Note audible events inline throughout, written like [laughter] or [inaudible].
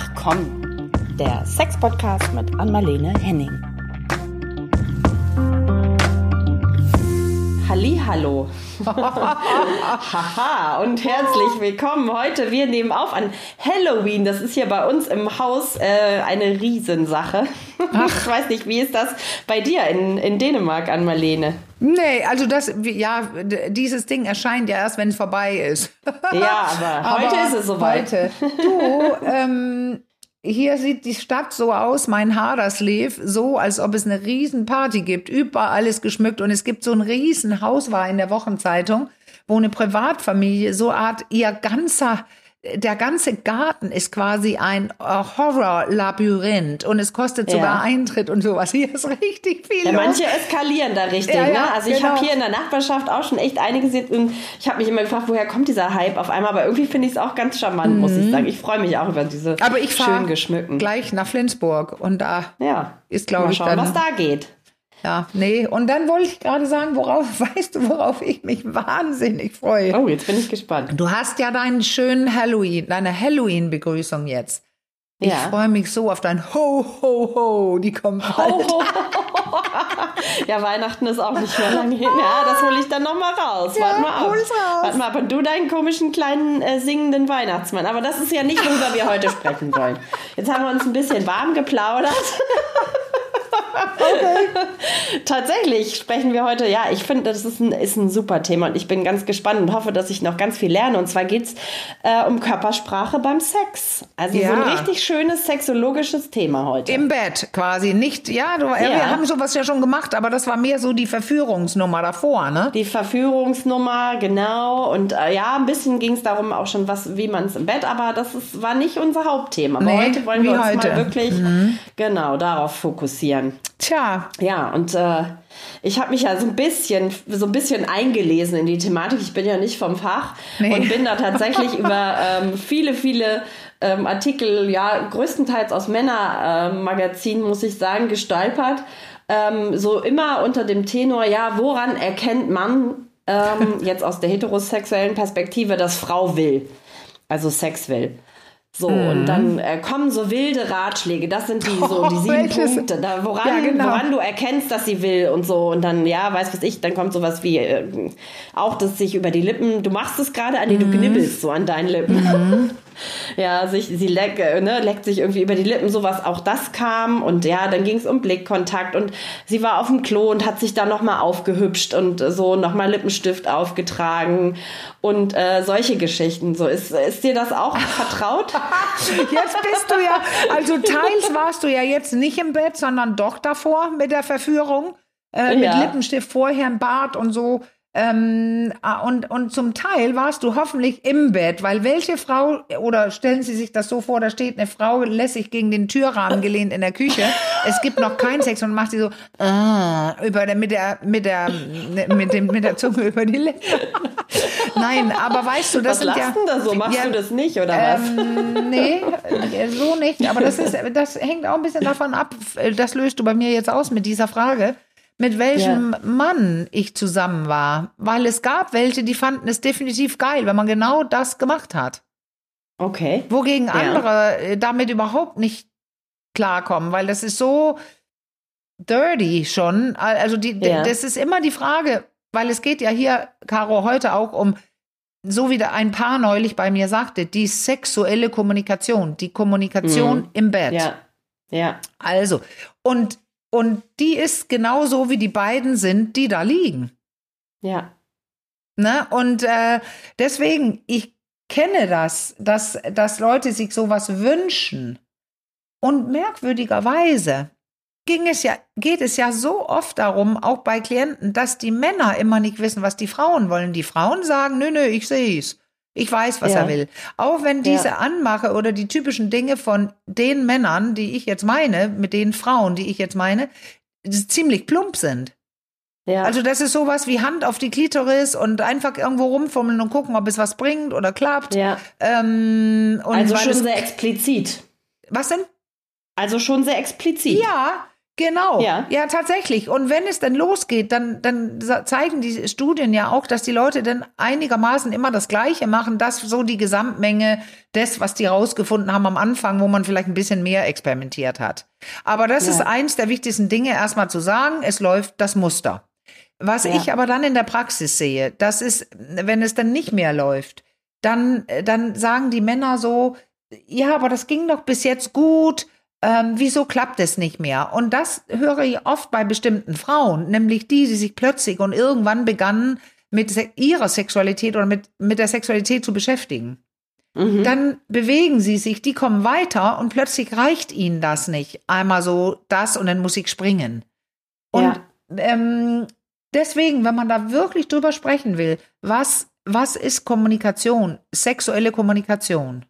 Ach komm, der Sex-Podcast mit Anmalene Henning. Hallo. [laughs] Haha und herzlich willkommen heute. Wir nehmen auf an Halloween. Das ist hier bei uns im Haus äh, eine Riesensache. Ach. [laughs] Ich weiß nicht, wie ist das bei dir in, in Dänemark an Marlene? Nee, also das, ja, dieses Ding erscheint ja erst, wenn es vorbei ist. [laughs] Ja, aber heute aber ist es soweit. Heute. Du, ähm, hier sieht die Stadt so aus, mein Haderslev, so als ob es eine riesen Party gibt. Überall ist geschmückt und es gibt so ein riesen Haus war in der Wochenzeitung, wo eine Privatfamilie so Art ihr ganzer der ganze Garten ist quasi ein äh, Horror-Labyrinth und es kostet sogar ja. Eintritt und sowas. Hier ist richtig viel. Ja, manche eskalieren da richtig. Ja, ne? Also genau. ich habe hier in der Nachbarschaft auch schon echt einige gesehen und ich habe mich immer gefragt, woher kommt dieser Hype auf einmal, aber irgendwie finde ich es auch ganz charmant, mhm. muss ich mhm. sagen. Ich freue mich auch über diese aber ich schön geschmückten. gleich nach Flensburg und da ja. ist, glaube ich, dann, was da geht. Ja, nee. Und dann wollte ich gerade sagen, worauf, [laughs] weißt du, worauf ich mich wahnsinnig freue? Oh, jetzt bin ich gespannt. Du hast ja deinen schönen Halloween, deine Halloween-Begrüßung jetzt. Ich ja. freue mich so auf dein Ho, Ho, Ho. Die kommen bald. Ho, ho, ho. ja, Weihnachten ist auch nicht mehr lange hin. Ja, das hole ich dann noch mal raus. Ja, Warte mal auf. Raus. Warte mal, aber du deinen komischen kleinen äh, singenden Weihnachtsmann. Aber das ist ja nicht, worüber wir heute sprechen wollen. Jetzt haben wir uns ein bisschen warm geplaudert. Okay. [laughs] Tatsächlich sprechen wir heute, ja, ich finde, das ist ein, ist ein super Thema und ich bin ganz gespannt und hoffe, dass ich noch ganz viel lerne. Und zwar geht es äh, um Körpersprache beim Sex. Also ja. so ein richtig schönes sexologisches Thema heute. Im Bett quasi. Nicht, ja, du, ja, wir haben sowas ja schon gemacht, aber das war mehr so die Verführungsnummer davor, ne? Die Verführungsnummer, genau. Und äh, ja, ein bisschen ging es darum auch schon, was, wie man es im Bett, aber das ist, war nicht unser Hauptthema. Aber nee, heute wollen wir uns heute. mal wirklich mhm. genau darauf fokussieren. Tja. Ja, und äh, ich habe mich ja so ein bisschen, so ein bisschen eingelesen in die Thematik. Ich bin ja nicht vom Fach nee. und bin da tatsächlich [laughs] über ähm, viele, viele ähm, Artikel, ja, größtenteils aus Männermagazinen, äh, muss ich sagen, gestolpert. Ähm, so immer unter dem Tenor, ja, woran erkennt man ähm, [laughs] jetzt aus der heterosexuellen Perspektive, dass Frau will, also Sex will? So, mhm. und dann äh, kommen so wilde Ratschläge. Das sind die, so, die [laughs] sieben welches? Punkte, da, woran, ja, genau. woran du erkennst, dass sie will und so. Und dann, ja, weiß was ich, dann kommt sowas wie äh, auch das sich über die Lippen, du machst es gerade an die, mhm. du knibbelst so an deinen Lippen. Mhm. [laughs] ja, sich, sie leck, ne, leckt sich irgendwie über die Lippen, sowas, auch das kam. Und ja, dann ging es um Blickkontakt und sie war auf dem Klo und hat sich da nochmal aufgehübscht und so nochmal Lippenstift aufgetragen und äh, solche Geschichten. So, ist, ist dir das auch [laughs] vertraut? [laughs] jetzt bist du ja, also teils warst du ja jetzt nicht im Bett, sondern doch davor mit der Verführung. Äh, ja. Mit Lippenstift vorher im Bad und so. Ähm, ah, und, und zum Teil warst du hoffentlich im Bett, weil welche Frau, oder stellen Sie sich das so vor, da steht eine Frau lässig gegen den Türrahmen gelehnt in der Küche, es gibt noch keinen Sex und macht sie so ah, über der, mit, der, mit, der, mit, dem, mit der Zunge über die Lippen. Nein, aber weißt du, das was sind ja... da so? Machst ja, du das nicht, oder was? Ähm, nee, so nicht, aber das, ist, das hängt auch ein bisschen davon ab, das löst du bei mir jetzt aus mit dieser Frage mit welchem ja. Mann ich zusammen war, weil es gab welche, die fanden es definitiv geil, wenn man genau das gemacht hat. Okay. Wogegen ja. andere äh, damit überhaupt nicht klarkommen, weil das ist so dirty schon. Also die, ja. das ist immer die Frage, weil es geht ja hier, Caro, heute auch um, so wie ein Paar neulich bei mir sagte, die sexuelle Kommunikation, die Kommunikation mhm. im Bett. Ja. Ja. Also, und und die ist genauso wie die beiden sind, die da liegen. Ja. Ne? Und äh, deswegen, ich kenne das, dass, dass Leute sich sowas wünschen. Und merkwürdigerweise ging es ja, geht es ja so oft darum, auch bei Klienten, dass die Männer immer nicht wissen, was die Frauen wollen. Die Frauen sagen, nö, nö, ich sehe es. Ich weiß, was ja. er will. Auch wenn diese ja. Anmache oder die typischen Dinge von den Männern, die ich jetzt meine, mit den Frauen, die ich jetzt meine, ziemlich plump sind. Ja. Also das ist sowas wie Hand auf die Klitoris und einfach irgendwo rumfummeln und gucken, ob es was bringt oder klappt. Ja. Ähm, also schon sehr explizit. Was denn? Also schon sehr explizit. Ja, Genau, ja. ja, tatsächlich. Und wenn es dann losgeht, dann, dann zeigen die Studien ja auch, dass die Leute dann einigermaßen immer das Gleiche machen, dass so die Gesamtmenge des, was die rausgefunden haben am Anfang, wo man vielleicht ein bisschen mehr experimentiert hat. Aber das ja. ist eins der wichtigsten Dinge, erstmal zu sagen, es läuft das Muster. Was ja. ich aber dann in der Praxis sehe, das ist, wenn es dann nicht mehr läuft, dann, dann sagen die Männer so, ja, aber das ging doch bis jetzt gut ähm, wieso klappt es nicht mehr? Und das höre ich oft bei bestimmten Frauen, nämlich die, die sich plötzlich und irgendwann begannen, mit ihrer Sexualität oder mit, mit der Sexualität zu beschäftigen. Mhm. Dann bewegen sie sich, die kommen weiter und plötzlich reicht ihnen das nicht. Einmal so das und dann muss ich springen. Und ja. ähm, deswegen, wenn man da wirklich drüber sprechen will, was, was ist Kommunikation, sexuelle Kommunikation,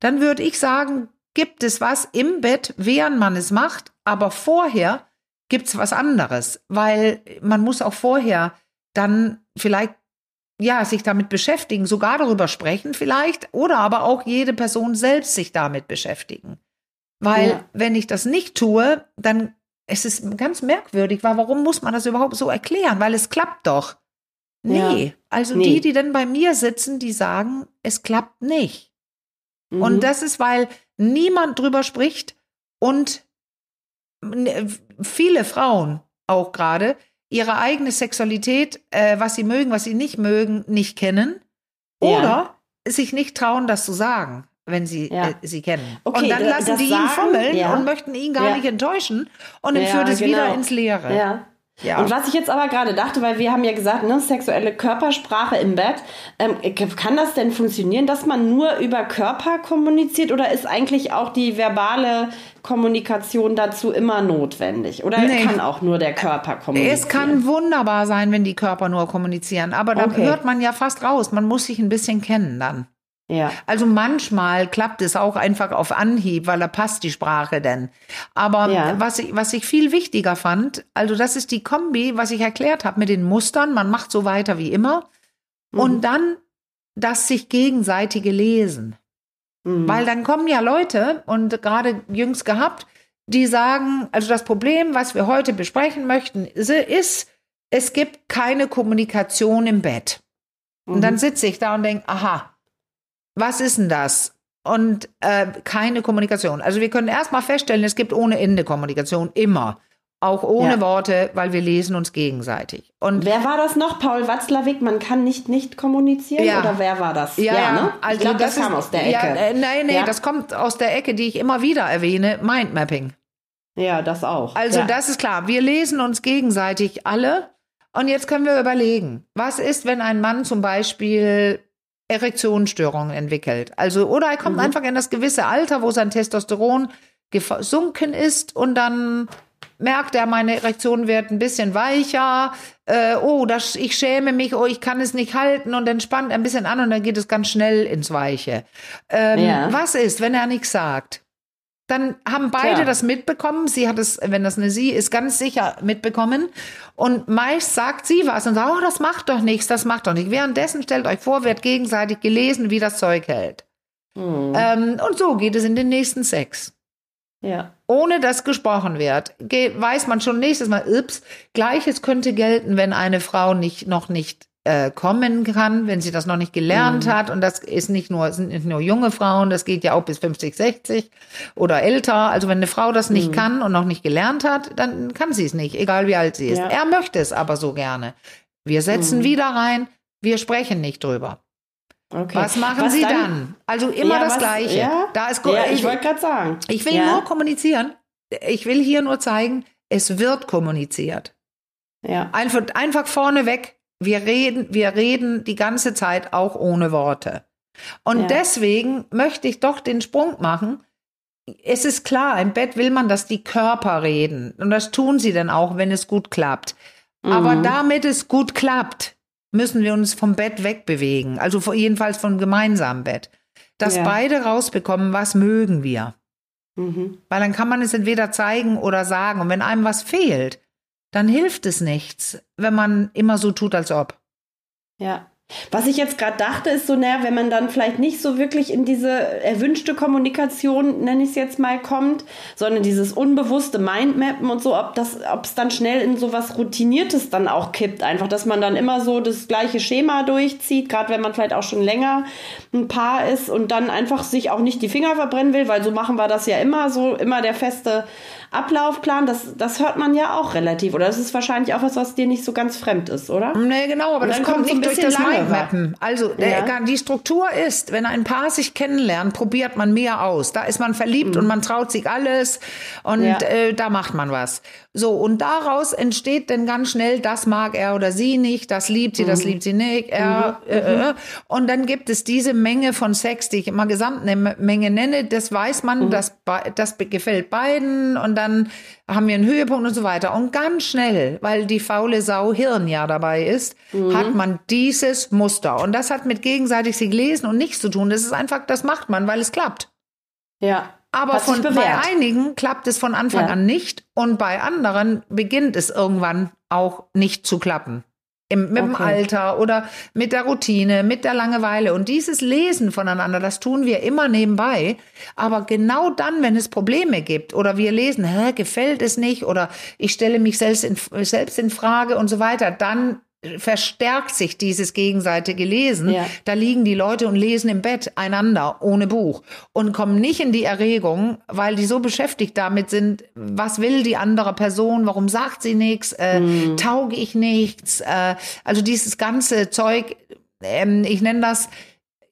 dann würde ich sagen, gibt es was im Bett, während man es macht, aber vorher gibt es was anderes, weil man muss auch vorher dann vielleicht ja, sich damit beschäftigen, sogar darüber sprechen vielleicht, oder aber auch jede Person selbst sich damit beschäftigen. Weil ja. wenn ich das nicht tue, dann es ist ganz merkwürdig, weil warum muss man das überhaupt so erklären? Weil es klappt doch. Nee, ja. also nee. die, die dann bei mir sitzen, die sagen, es klappt nicht. Mhm. Und das ist, weil niemand drüber spricht und viele Frauen auch gerade ihre eigene Sexualität, äh, was sie mögen, was sie nicht mögen, nicht kennen oder ja. sich nicht trauen, das zu sagen, wenn sie ja. äh, sie kennen. Okay, und dann lassen die ihn fummeln ja. und möchten ihn gar nicht enttäuschen und dann führt es genau. wieder ins Leere. Ja. Ja. Und was ich jetzt aber gerade dachte, weil wir haben ja gesagt, ne, sexuelle Körpersprache im Bett, ähm, kann das denn funktionieren, dass man nur über Körper kommuniziert oder ist eigentlich auch die verbale Kommunikation dazu immer notwendig? Oder nee. kann auch nur der Körper kommunizieren? Es kann wunderbar sein, wenn die Körper nur kommunizieren, aber da okay. hört man ja fast raus. Man muss sich ein bisschen kennen dann. Ja. Also manchmal klappt es auch einfach auf Anhieb, weil da passt die Sprache denn. Aber ja. was, ich, was ich viel wichtiger fand, also das ist die Kombi, was ich erklärt habe mit den Mustern, man macht so weiter wie immer. Mhm. Und dann das sich gegenseitige Lesen. Mhm. Weil dann kommen ja Leute, und gerade jüngst gehabt, die sagen, also das Problem, was wir heute besprechen möchten, ist, es gibt keine Kommunikation im Bett. Mhm. Und dann mhm. sitze ich da und denke, aha, was ist denn das? Und äh, keine Kommunikation. Also wir können erstmal feststellen, es gibt ohne Ende Kommunikation, immer. Auch ohne ja. Worte, weil wir lesen uns gegenseitig. Und wer war das noch? Paul Watzlawick, man kann nicht nicht kommunizieren? Ja. Oder wer war das? Ja, ja ne? also glaub, das, das kam ist, aus der Ecke. Ja, äh, nein, nee, das kommt aus der Ecke, die ich immer wieder erwähne, Mindmapping. Ja, das auch. Also das ist klar, wir lesen uns gegenseitig alle. Und jetzt können wir überlegen, was ist, wenn ein Mann zum Beispiel Erektionsstörungen entwickelt. Also, oder er kommt mhm. einfach in das gewisse Alter, wo sein Testosteron gesunken ist und dann merkt er, meine Erektion wird ein bisschen weicher, äh, oh, das, ich schäme mich, oh, ich kann es nicht halten und dann spannt er ein bisschen an und dann geht es ganz schnell ins Weiche. Ähm, ja. Was ist, wenn er nichts sagt? Dann haben beide Tja. das mitbekommen. Sie hat es, wenn das eine sie ist, ganz sicher mitbekommen. Und meist sagt sie was und sagt, oh, das macht doch nichts, das macht doch nichts. Währenddessen stellt euch vor, wird gegenseitig gelesen, wie das Zeug hält. Mhm. Ähm, und so geht es in den nächsten Sex. Ja. Ohne dass gesprochen wird, weiß man schon nächstes Mal, ups, gleiches könnte gelten, wenn eine Frau nicht, noch nicht äh, kommen kann, wenn sie das noch nicht gelernt mhm. hat. Und das ist nicht nur, sind nicht nur junge Frauen, das geht ja auch bis 50, 60 oder älter. Also wenn eine Frau das nicht mhm. kann und noch nicht gelernt hat, dann kann sie es nicht, egal wie alt sie ist. Ja. Er möchte es aber so gerne. Wir setzen mhm. wieder rein, wir sprechen nicht drüber. Okay. Was machen was Sie dann? dann? Also immer ja, das was, Gleiche. Ja? Da ist ja, ich, ich wollte gerade sagen. Ich will nur kommunizieren. Ich will hier nur zeigen, es wird kommuniziert. Ja. Einfach, einfach vorneweg wir reden, wir reden die ganze Zeit auch ohne Worte. Und ja. deswegen möchte ich doch den Sprung machen. Es ist klar, im Bett will man, dass die Körper reden. Und das tun sie dann auch, wenn es gut klappt. Mhm. Aber damit es gut klappt, müssen wir uns vom Bett wegbewegen. Also jedenfalls vom gemeinsamen Bett. Dass ja. beide rausbekommen, was mögen wir. Mhm. Weil dann kann man es entweder zeigen oder sagen. Und wenn einem was fehlt, dann hilft es nichts, wenn man immer so tut, als ob. Ja. Was ich jetzt gerade dachte, ist so, naja, wenn man dann vielleicht nicht so wirklich in diese erwünschte Kommunikation, nenne ich es jetzt mal, kommt, sondern dieses unbewusste Mindmappen und so, ob das, ob es dann schnell in so was Routiniertes dann auch kippt. Einfach, dass man dann immer so das gleiche Schema durchzieht, gerade wenn man vielleicht auch schon länger ein Paar ist und dann einfach sich auch nicht die Finger verbrennen will, weil so machen wir das ja immer, so immer der feste Ablaufplan, das, das hört man ja auch relativ. Oder das ist wahrscheinlich auch was, was dir nicht so ganz fremd ist, oder? Nee, genau, aber das kommt nicht durch das Mindmappen. Also ja. der, die Struktur ist, wenn ein Paar sich kennenlernt, probiert man mehr aus. Da ist man verliebt mhm. und man traut sich alles und ja. äh, da macht man was. So, und daraus entsteht dann ganz schnell, das mag er oder sie nicht, das liebt sie, mhm. das liebt sie nicht. Er, mhm. äh, äh, und dann gibt es diese Menge von Sex, die ich immer Gesamtmenge nenne, das weiß man, mhm. das, das gefällt beiden und dann haben wir einen Höhepunkt und so weiter. Und ganz schnell, weil die faule Sau Hirn ja dabei ist, mhm. hat man dieses Muster. Und das hat mit gegenseitig sich lesen und nichts zu tun. Das ist einfach, das macht man, weil es klappt. Ja. Aber von, bei einigen klappt es von Anfang ja. an nicht und bei anderen beginnt es irgendwann auch nicht zu klappen. Im, mit okay. dem Alter oder mit der Routine, mit der Langeweile. Und dieses Lesen voneinander, das tun wir immer nebenbei. Aber genau dann, wenn es Probleme gibt oder wir lesen, hä, gefällt es nicht oder ich stelle mich selbst in, selbst in Frage und so weiter, dann verstärkt sich dieses gegenseitige Lesen. Ja. Da liegen die Leute und lesen im Bett einander ohne Buch und kommen nicht in die Erregung, weil die so beschäftigt damit sind, was will die andere Person, warum sagt sie nichts, äh, mhm. tauge ich nichts. Äh, also dieses ganze Zeug, ähm, ich nenne das,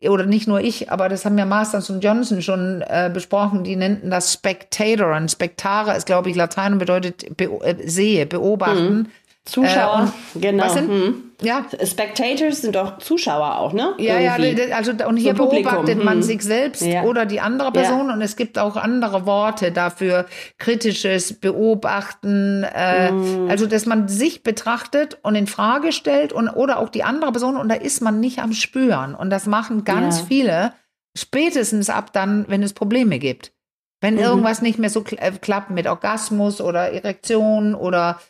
oder nicht nur ich, aber das haben ja Masters und Johnson schon äh, besprochen, die nannten das Spectator. Und Spectare ist, glaube ich, Latein und bedeutet be äh, sehe, beobachten. Mhm. Zuschauer, äh, genau. Was sind, hm. Ja. Spectators sind doch Zuschauer auch, ne? Ja, Irgendwie. ja, also und hier so beobachtet man hm. sich selbst ja. oder die andere Person ja. und es gibt auch andere Worte dafür, kritisches Beobachten, äh, hm. also dass man sich betrachtet und in Frage stellt und oder auch die andere Person und da ist man nicht am Spüren und das machen ganz ja. viele spätestens ab dann, wenn es Probleme gibt. Wenn mhm. irgendwas nicht mehr so äh, klappt mit Orgasmus oder Erektion oder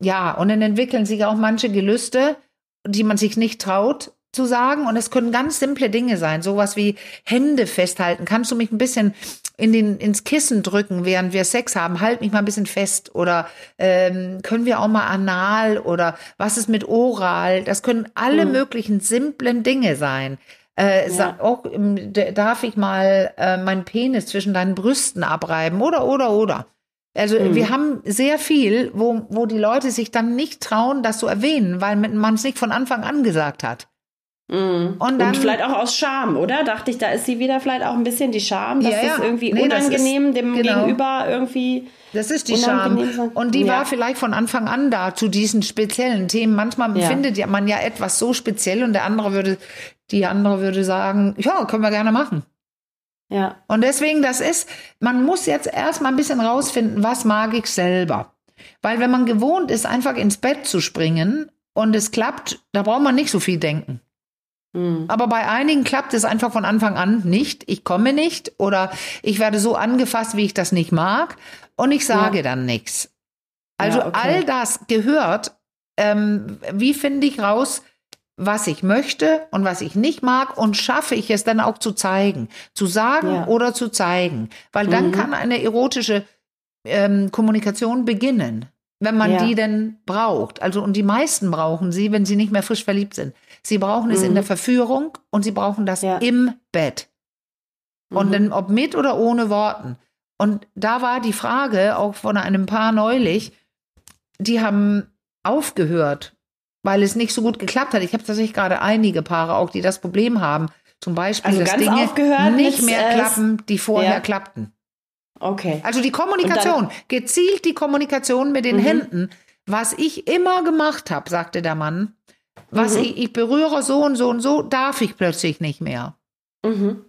ja, und dann entwickeln sich auch manche Gelüste, die man sich nicht traut zu sagen. Und es können ganz simple Dinge sein, sowas wie Hände festhalten. Kannst du mich ein bisschen in den, ins Kissen drücken, während wir Sex haben? Halt mich mal ein bisschen fest. Oder ähm, können wir auch mal anal oder was ist mit oral? Das können alle mhm. möglichen simplen Dinge sein. Äh, ja. auch, darf ich mal äh, meinen Penis zwischen deinen Brüsten abreiben oder, oder, oder. Also mhm. wir haben sehr viel, wo, wo die Leute sich dann nicht trauen, das zu erwähnen, weil man es nicht von Anfang an gesagt hat. Mhm. Und, dann, und vielleicht auch aus Scham, oder? Dachte ich, da ist sie wieder vielleicht auch ein bisschen die Scham, dass ja, ja. das irgendwie nee, unangenehm ist, dem genau. Gegenüber irgendwie. Das ist die Scham. Und die ja. war vielleicht von Anfang an da zu diesen speziellen Themen. Manchmal ja. findet man ja etwas so speziell und der andere würde, die andere würde sagen, ja, können wir gerne machen. Ja. Und deswegen, das ist, man muss jetzt erstmal ein bisschen rausfinden, was mag ich selber. Weil wenn man gewohnt ist, einfach ins Bett zu springen und es klappt, da braucht man nicht so viel denken. Mhm. Aber bei einigen klappt es einfach von Anfang an nicht. Ich komme nicht oder ich werde so angefasst, wie ich das nicht mag und ich sage ja. dann nichts. Also ja, okay. all das gehört, ähm, wie finde ich raus, was ich möchte und was ich nicht mag und schaffe ich es dann auch zu zeigen, zu sagen ja. oder zu zeigen, weil dann mhm. kann eine erotische ähm, Kommunikation beginnen, wenn man die denn braucht. Also und die meisten brauchen sie, wenn sie nicht mehr frisch verliebt sind. Sie brauchen es mhm. in der Verführung und sie brauchen das ja. im Bett. Und mhm. dann ob mit oder ohne Worten. Und da war die Frage auch von einem Paar neulich, die haben aufgehört, weil es nicht so gut geklappt hat. Ich habe tatsächlich gerade einige Paare auch, die das Problem haben. Zum Beispiel, also dass Dinge nicht mehr klappen, die vorher ja. klappten. Okay. Also die Kommunikation, gezielt die Kommunikation mit den mhm. Händen. Was ich immer gemacht habe, sagte der Mann, was mhm. ich, ich, berühre so und so und so, darf ich plötzlich nicht mehr. Mhm.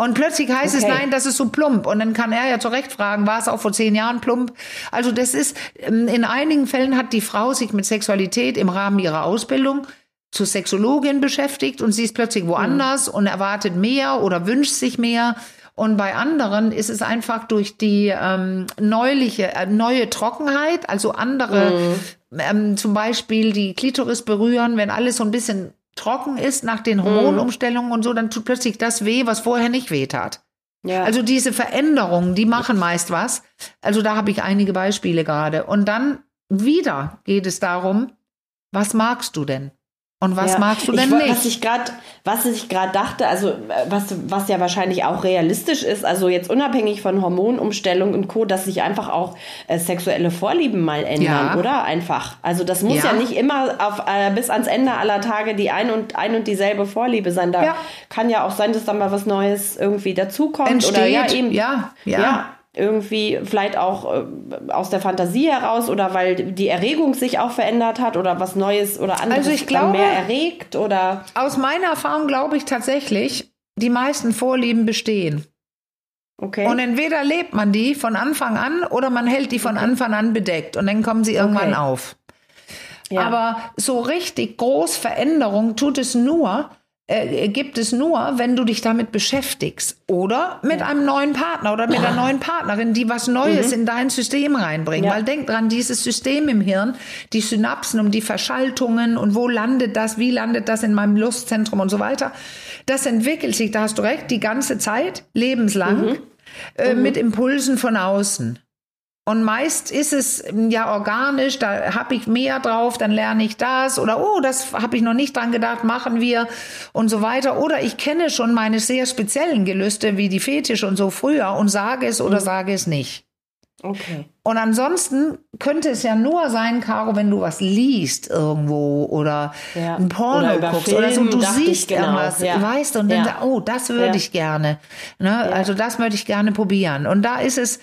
Und plötzlich heißt okay. es, nein, das ist so plump. Und dann kann er ja zurecht fragen, war es auch vor zehn Jahren plump? Also das ist, ähm, in einigen Fällen hat die Frau sich mit Sexualität im Rahmen ihrer Ausbildung zur Sexologin beschäftigt und sie ist plötzlich woanders mhm. und erwartet mehr oder wünscht sich mehr. Und bei anderen ist es einfach durch die ähm, neuliche, äh, neue Trockenheit, also andere, mhm. ähm, zum Beispiel die Klitoris berühren, wenn alles so ein bisschen trocken ist nach den Hormonumstellungen und so, dann tut plötzlich das weh, was vorher nicht weh tat. Ja. Also diese Veränderungen, die machen meist was. Also da habe ich einige Beispiele gerade. Und dann wieder geht es darum, was magst du denn? Und was Ja. magst du ich, denn wo- nicht? Was ich gerade, was ich gerade dachte, also äh, was, was ja wahrscheinlich auch realistisch ist, also jetzt unabhängig von Hormonumstellung und Co, dass sich einfach auch äh, sexuelle Vorlieben mal ändern, Ja. oder? Einfach. Also das muss Ja. ja, nicht immer auf, äh, bis ans Ende aller Tage die ein und ein und dieselbe Vorliebe sein. Da kann ja auch sein, dass da mal was Neues irgendwie dazukommt Entsteht, oder ja eben ja, ja. Irgendwie vielleicht auch äh, aus der Fantasie heraus oder weil die Erregung sich auch verändert hat oder was Neues oder anderes Also ich glaube- mehr erregt oder Aus meiner Erfahrung glaube ich tatsächlich, die meisten Vorlieben bestehen. okay. Und entweder lebt man die von Anfang an oder man hält die von Anfang an bedeckt und dann kommen sie irgendwann Okay. auf. Ja. Aber so richtig groß Veränderung tut es nur, äh, gibt es nur, wenn du dich damit beschäftigst. Oder mit einem neuen Partner oder mit einer neuen Partnerin, die was Neues in dein System reinbringt. Mhm. Ja. Weil denk dran, dieses System im Hirn, die Synapsen und die Verschaltungen und wo landet das, wie landet das in meinem Lustzentrum und so weiter, das entwickelt sich, da hast du recht, die ganze Zeit, lebenslang, Mhm. Äh, mit Impulsen von außen. Und meist ist es ähm, ja organisch, da habe ich mehr drauf, dann lerne ich das oder oh, das habe ich noch nicht dran gedacht, machen wir und so weiter. Oder ich kenne schon meine sehr speziellen Gelüste wie die Fetisch und so früher und sage es Mhm. oder sage es nicht. okay. Und ansonsten könnte es ja nur sein, Caro, wenn du was liest irgendwo oder Ja. ein Porno Oder guckst oder so, Film, du siehst genau. irgendwas, Ja. weißt und dann Ja. sagst, oh, das würde Ja. ich gerne. Ne? Also das möchte ich gerne probieren. Und da ist es,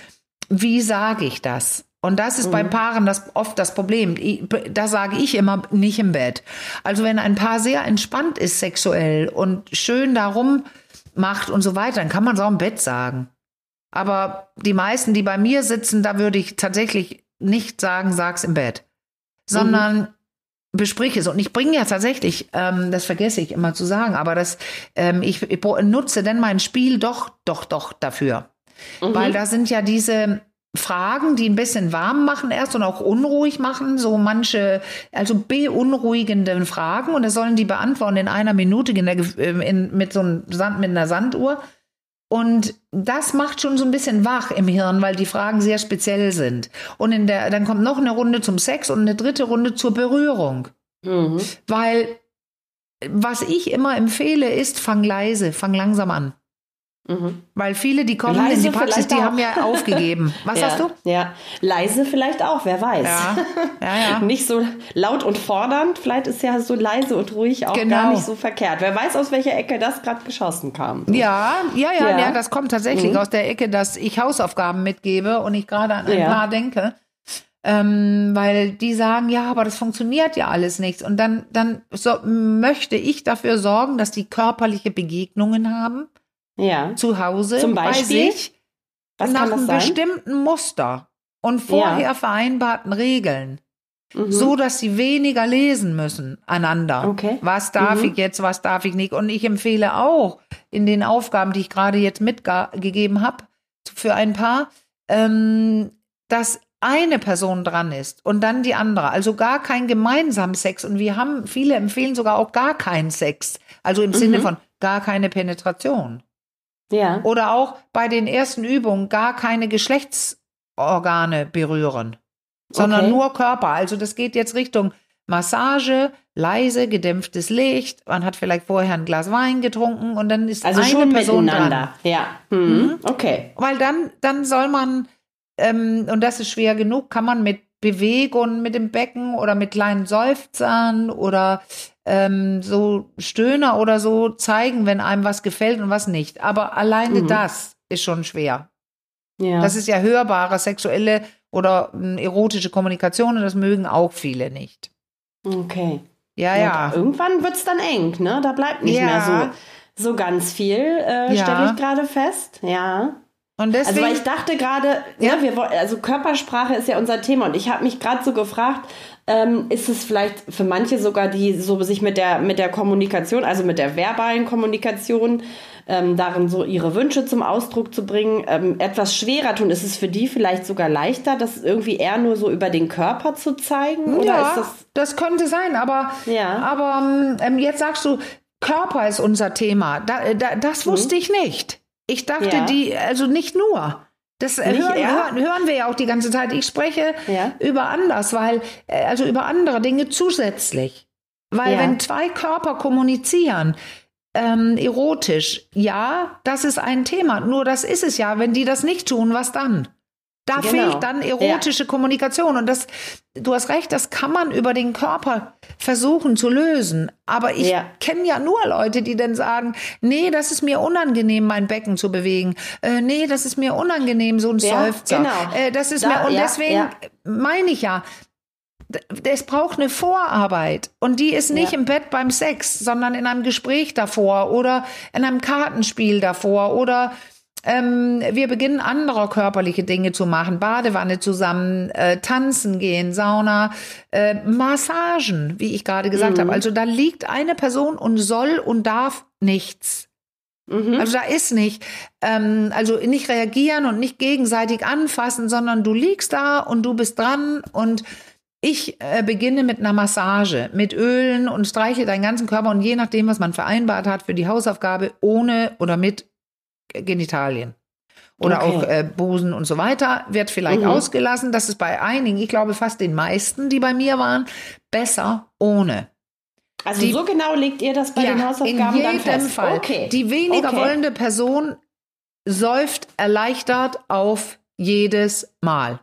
wie sage ich das? Und das ist bei Mhm. Paaren das oft das Problem. Da sage ich immer nicht im Bett. Also wenn ein Paar sehr entspannt ist sexuell und schön darum macht und so weiter, dann kann man es auch im Bett sagen. Aber die meisten, die bei mir sitzen, da würde ich tatsächlich nicht sagen, sag's im Bett, sondern besprich es. Und ich bringe ja tatsächlich, ähm, das vergesse ich immer zu sagen, aber das, ähm, ich, ich nutze denn mein Spiel doch, doch, doch dafür. Weil da sind ja diese Fragen, die ein bisschen warm machen erst und auch unruhig machen, so manche, also beunruhigenden Fragen und das sollen die beantworten in einer Minute in der, ähm, in, mit so einem Sand, mit einer Sanduhr. Und das macht schon so ein bisschen wach im Hirn, weil die Fragen sehr speziell sind. Und in der, dann kommt noch eine Runde zum Sex und eine dritte Runde zur Berührung. Mhm. Weil was ich immer empfehle, ist, fang leise, fang langsam an. Mhm. Weil viele, die kommen in Leise die Praxis, die auch. haben ja aufgegeben. Was [laughs] ja. hast du? Ja, leise vielleicht auch, wer weiß. Ja, ja. [laughs] Nicht so laut und fordernd, vielleicht ist ja so leise und ruhig auch Genau. gar nicht so verkehrt. Wer weiß, aus welcher Ecke das gerade geschossen kam. Ja, ja, ja, Ja. das kommt tatsächlich aus der Ecke, dass ich Hausaufgaben mitgebe und ich gerade an ein paar denke. Ähm, weil die sagen, ja, aber das funktioniert ja alles nichts. Und dann, dann so, möchte ich dafür sorgen, dass die körperliche Begegnungen haben, Ja. zu Hause, Zum Beispiel? bei sich, Was nach einem sein? bestimmten Muster und vorher Ja. vereinbarten Regeln. Mhm. so dass sie weniger lesen müssen aneinander. Okay. Was darf Mhm. ich jetzt, was darf ich nicht? Und ich empfehle auch in den Aufgaben, die ich gerade jetzt mitgegeben habe, für ein paar, ähm, dass eine Person dran ist und dann die andere. Also gar kein gemeinsamen Sex. Und wir haben, viele empfehlen sogar auch gar keinen Sex. Also im Mhm. Sinne von gar keine Penetration. Ja. Oder auch bei den ersten Übungen gar keine Geschlechtsorgane berühren, sondern Okay. nur Körper. Also das geht jetzt Richtung Massage, leise, gedämpftes Licht. Man hat vielleicht vorher ein Glas Wein getrunken und dann ist Also eine schon Person miteinander. dran. Ja. Mhm. Okay. Weil dann, dann soll man, ähm, und das ist schwer genug, kann man mit Bewegungen mit dem Becken oder mit kleinen Seufzern oder ähm, so Stöhner oder so zeigen, wenn einem was gefällt und was nicht. Aber alleine Mhm. das ist schon schwer. Ja. Das ist ja hörbare sexuelle oder ähm, erotische Kommunikation und das mögen auch viele nicht. okay. Ja, ja. Irgendwann wird es dann eng, ne? Da bleibt nicht Ja. mehr so, so ganz viel, äh, Ja. stelle ich gerade fest. Ja. Und deswegen, also weil ich dachte gerade, ja, ja wir, also Körpersprache ist ja unser Thema und ich habe mich gerade so gefragt, ähm, ist es vielleicht für manche sogar, die so sich mit der mit der Kommunikation, also mit der verbalen Kommunikation, ähm, darin so ihre Wünsche zum Ausdruck zu bringen, ähm, etwas schwerer tun. Ist es für die vielleicht sogar leichter, das irgendwie eher nur so über den Körper zu zeigen? Oder ja, ist das, das könnte sein, aber, ja. aber ähm, jetzt sagst du, Körper ist unser Thema. Da, da, das mhm. wusste mhm. ich nicht. Ich dachte, ja. die, also nicht nur. Das nicht, hören, ja. hören, hören, wir ja auch die ganze Zeit. Ich spreche ja. über anders, weil, äh, also über andere Dinge zusätzlich. Weil wenn zwei Körper kommunizieren, ähm, erotisch, ja, das ist ein Thema. Nur das ist es ja. Wenn die das nicht tun, was dann? Da genau. fehlt dann erotische ja. Kommunikation. Und das, du hast recht, das kann man über den Körper versuchen zu lösen. Aber ich ja. kenne ja nur Leute, die dann sagen, nee, das ist mir unangenehm, mein Becken zu bewegen. Äh, nee, das ist mir unangenehm, so ein ja, Seufzer. Genau. Äh, das ist da, mir, und deswegen meine ich ja, es braucht eine Vorarbeit und die ist nicht ja. im Bett beim Sex, sondern in einem Gespräch davor oder in einem Kartenspiel davor oder ähm, wir beginnen andere körperliche Dinge zu machen, Badewanne zusammen, äh, tanzen gehen, Sauna, äh, Massagen, wie ich gerade gesagt mhm. habe. Also da liegt eine Person und soll und darf nichts. Mhm. Also da ist nicht, ähm, also nicht reagieren und nicht gegenseitig anfassen, sondern du liegst da und du bist dran und ich äh, beginne mit einer Massage, mit Ölen und streiche deinen ganzen Körper und je nachdem, was man vereinbart hat für die Hausaufgabe, ohne oder mit Genitalien. Oder okay. auch äh, Busen und so weiter, wird vielleicht mhm. ausgelassen. Das ist bei einigen, ich glaube fast den meisten, die bei mir waren, besser ohne. Also die, so genau legt ihr das bei ja, den Hausaufgaben in jedem dann fest? Fall. Okay. Die weniger okay. wollende Person säuft erleichtert auf jedes Mal.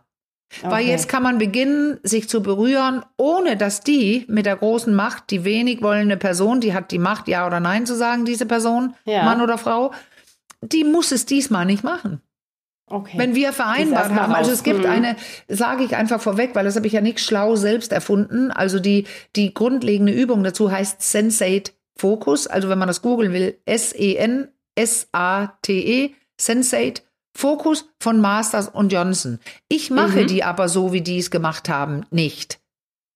Okay. Weil jetzt kann man beginnen, sich zu berühren, ohne dass die mit der großen Macht, die wenig wollende Person, die hat die Macht, ja oder nein zu sagen, diese Person, ja. Mann oder Frau, die muss es diesmal nicht machen. Okay. Wenn wir vereinbart haben, also es gibt mhm. eine, sage ich einfach vorweg, weil das habe ich ja nicht schlau selbst erfunden. Also die, die grundlegende Übung dazu heißt Sensate Focus. Also wenn man das googeln will, S-E-N-S-A-T-E, -E, Sensate Focus von Masters und Johnson. Ich mache mhm. die aber so, wie die es gemacht haben, nicht.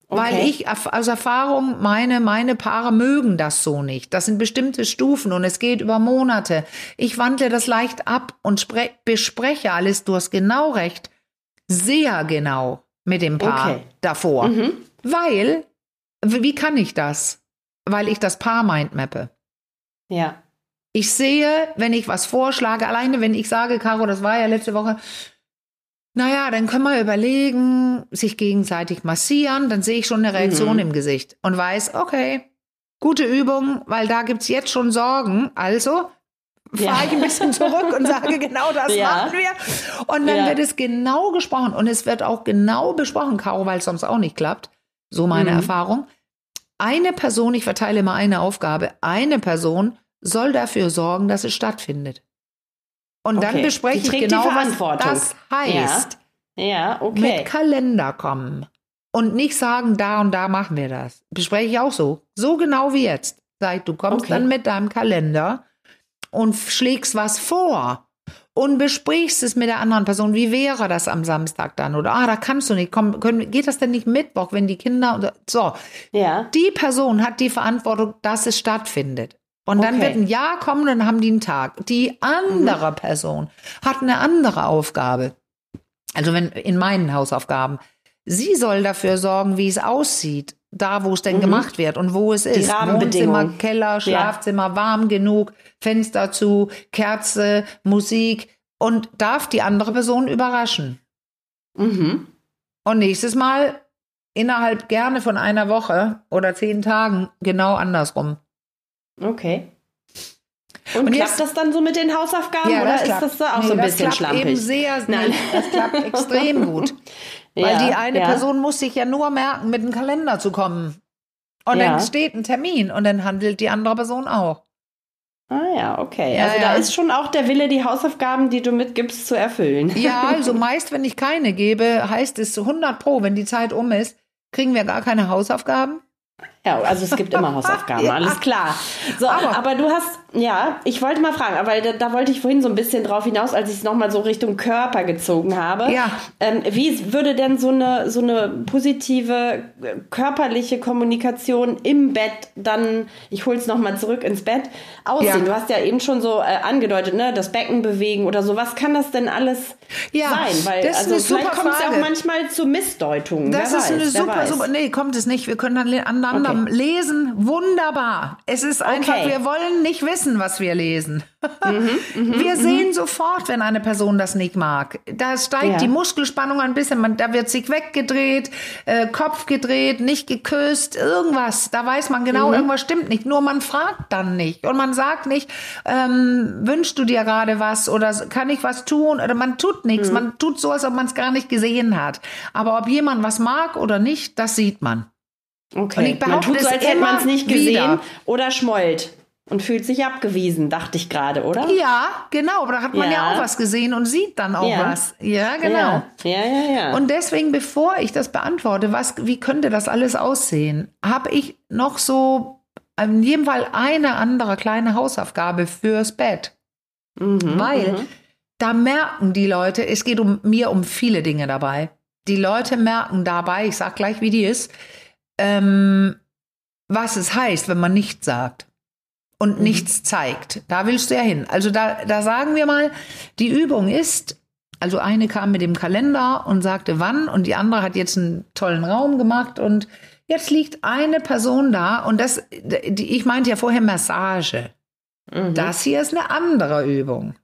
Okay. Weil ich aus Erfahrung meine, meine Paare mögen das so nicht. Das sind bestimmte Stufen und es geht über Monate. Ich wandle das leicht ab und bespreche alles, du hast genau recht, sehr genau mit dem Paar okay. davor. Mhm. Weil, wie kann ich das? Weil ich das Paar mindmappe. Ja. Ich sehe, wenn ich was vorschlage, alleine wenn ich sage, Caro, das war ja letzte Woche, naja, dann können wir überlegen, sich gegenseitig massieren, dann sehe ich schon eine Reaktion mhm. im Gesicht und weiß, okay, gute Übung, weil da gibt es jetzt schon Sorgen. Also fahre ja. ich ein bisschen zurück und sage, [laughs] genau das ja. machen wir. Und dann ja. wird es genau gesprochen. Und es wird auch genau besprochen, Caro, weil es sonst auch nicht klappt. So meine mhm. Erfahrung. Eine Person, ich verteile immer eine Aufgabe, eine Person soll dafür sorgen, dass es stattfindet. Und okay. dann bespreche ich genau, was das heißt. Ja. ja, okay. Mit Kalender kommen. Und nicht sagen, da und da machen wir das. Bespreche ich auch so. So genau wie jetzt. Sag, du kommst okay. dann mit deinem Kalender und schlägst was vor und besprichst es mit der anderen Person. Wie wäre das am Samstag dann? Oder, ah, da kannst du nicht. Komm, können, geht das denn nicht Mittwoch, wenn die Kinder. So. Ja. Die Person hat die Verantwortung, dass es stattfindet. Und dann okay. wird ein Jahr kommen, dann haben die einen Tag. Die andere mhm. Person hat eine andere Aufgabe. Also wenn in meinen Hausaufgaben. Sie soll dafür sorgen, wie es aussieht, da wo es denn mhm. gemacht wird und wo es die ist. Wohnzimmer, Keller, Schlafzimmer, ja. warm genug, Fenster zu, Kerze, Musik und darf die andere Person überraschen. Mhm. Und nächstes Mal innerhalb gerne von einer Woche oder zehn Tagen genau andersrum. Okay. Und, und klappt jetzt, das dann so mit den Hausaufgaben ja, oder ist das auch nee, so ein bisschen schlampig? Eben sehr, Nein. das klappt [laughs] extrem gut. [laughs] Weil ja, die eine ja. Person muss sich ja nur merken, mit dem Kalender zu kommen. Und dann steht ein Termin und dann handelt die andere Person auch. Ah ja, okay. also da ist schon auch der Wille, die Hausaufgaben, die du mitgibst, zu erfüllen. Ja, [laughs] also meist, wenn ich keine gebe, heißt es 100 pro, wenn die Zeit um ist, kriegen wir gar keine Hausaufgaben. Ja, also es gibt immer [laughs] Hausaufgaben, ja. alles klar. So, aber, aber, du hast, ja, ich wollte mal fragen, aber da, da wollte ich vorhin so ein bisschen drauf hinaus, als ich es nochmal so Richtung Körper gezogen habe. Ja. Ähm, wie würde denn so eine, so eine positive körperliche Kommunikation im Bett dann, ich hole es nochmal zurück ins Bett, aussehen? Ja. Du hast ja eben schon so äh, angedeutet, ne, das Becken bewegen oder so. Was kann das denn alles ja, sein? Weil das also ist eine vielleicht kommt es ja auch manchmal zu Missdeutungen. Das ist eine super, super, nee, kommt es nicht. Wir können dann aneinander okay. Lesen. Wunderbar. Es ist einfach, okay. wir wollen nicht wissen, was wir lesen. Mhm, [laughs] mhm, wir mhm. sehen sofort, wenn eine Person das nicht mag. Da steigt ja. die Muskelspannung ein bisschen, man, da wird sich weggedreht, äh, Kopf gedreht, nicht geküsst, irgendwas. Da weiß man genau, irgendwas stimmt nicht. Nur man fragt dann nicht und man sagt nicht, ähm, wünschst du dir gerade was oder kann ich was tun? Oder man tut nichts. Man tut so, als ob man es gar nicht gesehen hat. Aber ob jemand was mag oder nicht, das sieht man. Okay. Und ich behaupte, man tut so, als hätte man es nicht gesehen wieder. oder schmollt. Und fühlt sich abgewiesen, dachte ich gerade, oder? Ja, genau. Aber da hat man ja. ja. auch was gesehen und sieht dann auch ja. was. Ja, genau. Ja. ja, ja, ja. Und deswegen, bevor ich das beantworte, was, wie könnte das alles aussehen, habe ich noch so in jedem Fall eine andere kleine Hausaufgabe fürs Bett. Mhm, Weil mhm. da merken die Leute, es geht um mir um viele Dinge dabei. Die Leute merken dabei, ich sag gleich, wie die ist, ähm, was es heißt, wenn man nichts sagt und mhm. nichts zeigt. Da willst du ja hin. Also da, da sagen wir mal, die Übung ist, also eine kam mit dem Kalender und sagte wann und die andere hat jetzt einen tollen Raum gemacht und jetzt liegt eine Person da und das, die, ich meinte ja vorher Massage. Mhm. Das hier ist eine andere Übung.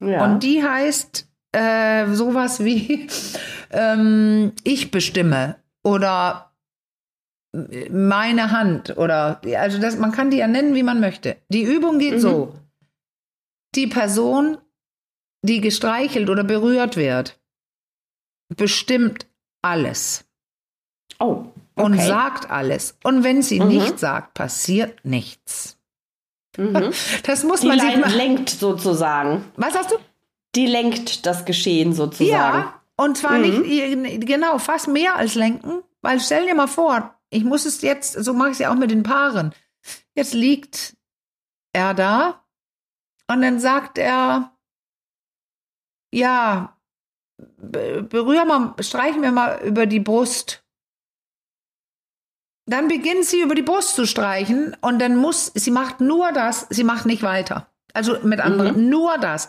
Ja. Und die heißt äh, sowas wie [laughs] ähm, ich bestimme oder meine Hand oder also das, man kann die ja nennen, wie man möchte. Die Übung geht mhm. so. Die Person, die gestreichelt oder berührt wird, bestimmt alles. Oh. Okay. Und sagt alles. Und wenn sie mhm. nicht sagt, passiert nichts. Mhm. [laughs] Das muss die man sich mal lenkt sozusagen. Was hast du? Die lenkt das Geschehen sozusagen. Ja, und zwar nicht mhm. genau, fast mehr als lenken, weil stell dir mal vor, ich muss es jetzt, so mache ich es ja auch mit den Paaren. Jetzt liegt er da und dann sagt er, ja, berühr mal, streich mir mal über die Brust. Dann beginnt sie über die Brust zu streichen und dann muss, sie macht nur das, sie macht nicht weiter. Also mit anderen, mhm. nur das.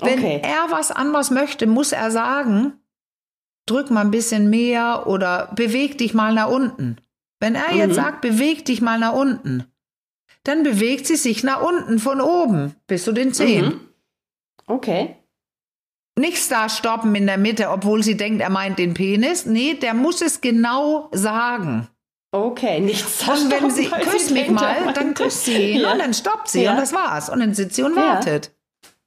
Wenn okay. er was anderes möchte, muss er sagen, drück mal ein bisschen mehr oder beweg dich mal nach unten. Wenn er mhm. jetzt sagt, beweg dich mal nach unten, dann bewegt sie sich nach unten von oben bis zu den Zehen. Mhm. Okay. Nichts da stoppen in der Mitte, obwohl sie denkt, er meint den Penis. Nee, der muss es genau sagen. Okay, nichts Und wenn sie, küsst mich mal, dann küsst sie [laughs] ihn ja. und dann stoppt sie ja. und das war's. Und dann sitzt sie und wartet.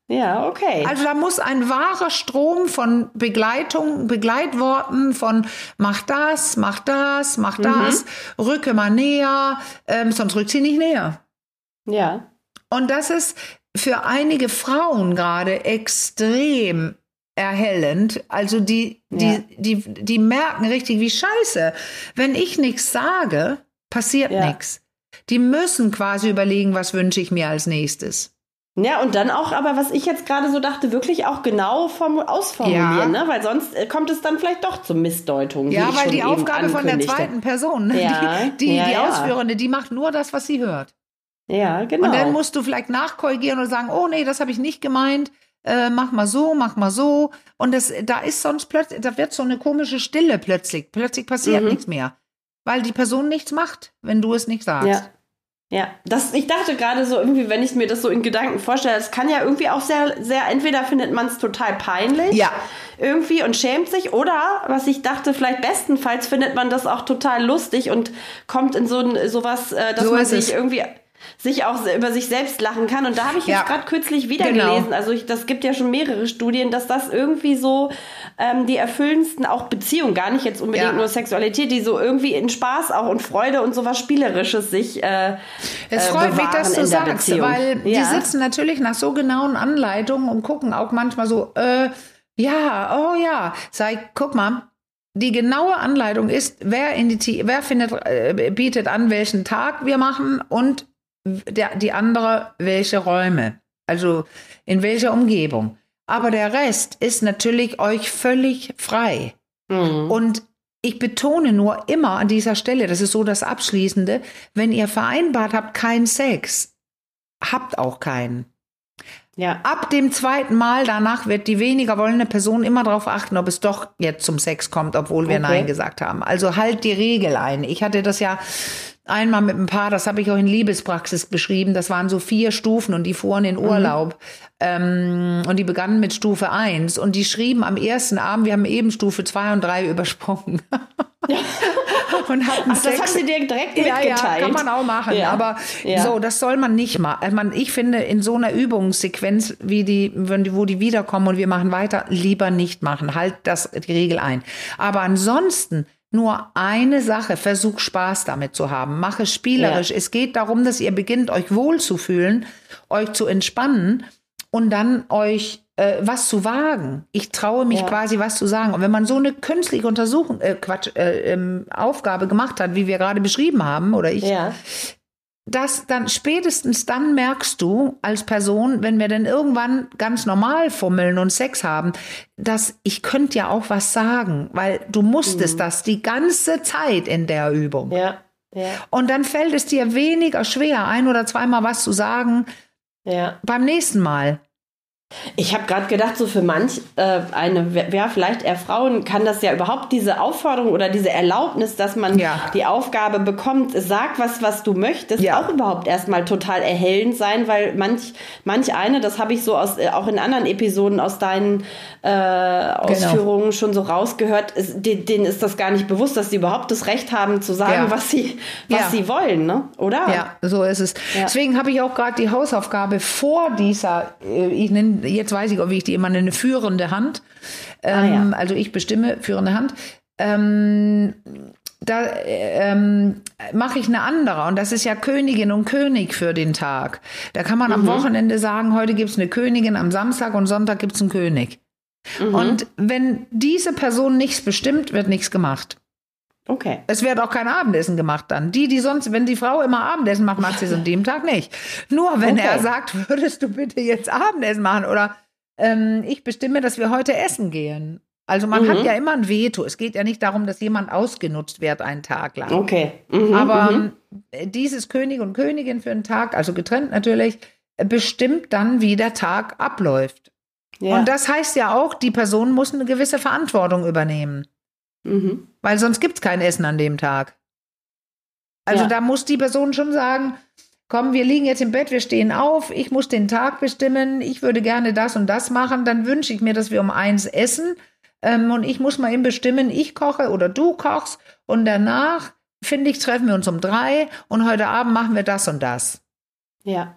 Ja, okay. Also da muss ein wahrer Strom von Begleitung, Begleitworten von mach das, mach das, mach mhm. das, rücke mal näher, ähm, sonst rückt sie nicht näher. Ja. Und das ist für einige Frauen gerade extrem erhellend. Also die, die, ja. die, die merken richtig, wie scheiße. Wenn ich nichts sage, passiert ja. nichts. Die müssen quasi überlegen, was wünsche ich mir als nächstes. Ja, und dann auch, aber was ich jetzt gerade so dachte, wirklich auch genau ausformulieren, ja. ne? Weil sonst äh, kommt es dann vielleicht doch zur Missdeutung. Ja, weil die Aufgabe von der zweiten Person, ne? ja. die, die, ja, die Ausführende, die macht nur das, was sie hört. Ja, genau. Und dann musst du vielleicht nachkorrigieren und sagen, oh nee, das habe ich nicht gemeint. Äh, mach mal so, mach mal so. Und das, da ist sonst plötzlich, da wird so eine komische Stille plötzlich. Plötzlich passiert mhm. nichts mehr. Weil die Person nichts macht, wenn du es nicht sagst. Ja. Das, ich dachte gerade so irgendwie, wenn ich mir das so in Gedanken vorstelle, es kann ja irgendwie auch sehr, sehr, entweder findet man es total peinlich. Ja. Irgendwie und schämt sich oder, was ich dachte, vielleicht bestenfalls findet man das auch total lustig und kommt in so ein, sowas, äh, dass so man sich es. irgendwie sich auch über sich selbst lachen kann. Und da habe ich ja. jetzt gerade kürzlich wieder genau. gelesen, also ich, das gibt ja schon mehrere Studien, dass das irgendwie so ähm, die erfüllendsten auch Beziehungen, gar nicht jetzt unbedingt ja. nur Sexualität, die so irgendwie in Spaß auch und Freude und sowas Spielerisches sich äh, Es freut mich, dass du sagst, Beziehung. weil ja. die sitzen natürlich nach so genauen Anleitungen und gucken auch manchmal so, äh, ja, oh ja, sag, guck mal, die genaue Anleitung ist, wer, in die, wer findet, äh, bietet an, welchen Tag wir machen und der, die andere, welche Räume. Also in welcher Umgebung. Aber der Rest ist natürlich euch völlig frei. Mhm. Und ich betone nur immer an dieser Stelle, das ist so das Abschließende, wenn ihr vereinbart habt, keinen Sex, habt auch keinen. Ja. Ab dem zweiten Mal danach wird die weniger wollende Person immer darauf achten, ob es doch jetzt zum Sex kommt, obwohl wir okay. Nein gesagt haben. Also halt die Regel ein. Ich hatte das ja einmal mit einem Paar, das habe ich auch in Liebespraxis beschrieben. Das waren so vier Stufen und die fuhren in mhm. Urlaub. Mhm. Ähm, und die begannen mit Stufe 1 und die schrieben am ersten Abend, wir haben eben Stufe 2 und 3 übersprungen. Ja. [laughs] und hatten Ach, Sex. Das haben sie dir direkt ja, mitgeteilt. Ja, kann man auch machen. Ja. Aber ja. so, das soll man nicht machen. Ich finde, in so einer Übungssequenz, wie die, wo die wiederkommen und wir machen weiter, lieber nicht machen. Halt das, die Regel ein. Aber ansonsten, nur eine Sache, versuch Spaß damit zu haben. Mache spielerisch. Ja. Es geht darum, dass ihr beginnt, euch wohlzufühlen, euch zu entspannen und dann euch äh, was zu wagen. Ich traue mich ja. quasi was zu sagen. Und wenn man so eine künstliche Untersuchung, äh, Quatsch, äh, ähm, Aufgabe gemacht hat, wie wir gerade beschrieben haben, oder ich, ja. Das dann spätestens dann merkst du als Person, wenn wir dann irgendwann ganz normal fummeln und Sex haben, dass ich könnte ja auch was sagen, weil du musstest mhm. das die ganze Zeit in der Übung. Ja. Ja. Und dann fällt es dir weniger schwer, ein oder zweimal was zu sagen, ja. Beim nächsten Mal. Ich habe gerade gedacht, so für manch äh, eine, wer vielleicht eher Frauen, kann das ja überhaupt diese Aufforderung oder diese Erlaubnis, dass man ja. die Aufgabe bekommt, sag was, was du möchtest, ja. auch überhaupt erstmal total erhellend sein, weil manch, manch eine, das habe ich so aus, äh, auch in anderen Episoden aus deinen äh, Ausführungen genau. schon so rausgehört, ist, denen ist das gar nicht bewusst, dass sie überhaupt das Recht haben zu sagen, ja. was sie, was sie wollen, ne? Oder? Ja, so ist es. Deswegen habe ich auch gerade die Hausaufgabe vor dieser, äh, ich nenne jetzt weiß ich, wie ich die immer nenne, führende Hand. Ähm, ah, ja. Also ich bestimme führende Hand. Ähm, da ähm, mache ich eine andere und das ist ja Königin und König für den Tag. Da kann man mhm. am Wochenende sagen, heute gibt es eine Königin, am Samstag und Sonntag gibt es einen König. Mhm. Und wenn diese Person nichts bestimmt, wird nichts gemacht. Okay. Es wird auch kein Abendessen gemacht dann. Die, die sonst, wenn die Frau immer Abendessen macht, macht sie es an dem Tag nicht. Nur wenn okay. er sagt, würdest du bitte jetzt Abendessen machen oder ähm, ich bestimme, dass wir heute essen gehen. Also man mhm. hat ja immer ein Veto. Es geht ja nicht darum, dass jemand ausgenutzt wird einen Tag lang. Okay. Mhm, Aber mhm. Ähm, dieses König und Königin für einen Tag, also getrennt natürlich, bestimmt dann, wie der Tag abläuft. Ja. Und das heißt ja auch, die Person muss eine gewisse Verantwortung übernehmen. Mhm. Weil sonst gibt es kein Essen an dem Tag. Also ja. da muss die Person schon sagen, komm, wir liegen jetzt im Bett, wir stehen auf, ich muss den Tag bestimmen, ich würde gerne das und das machen, dann wünsche ich mir, dass wir um eins essen ähm, und ich muss mal eben bestimmen, ich koche oder du kochst und danach, finde ich, treffen wir uns um drei und heute Abend machen wir das und das. Ja.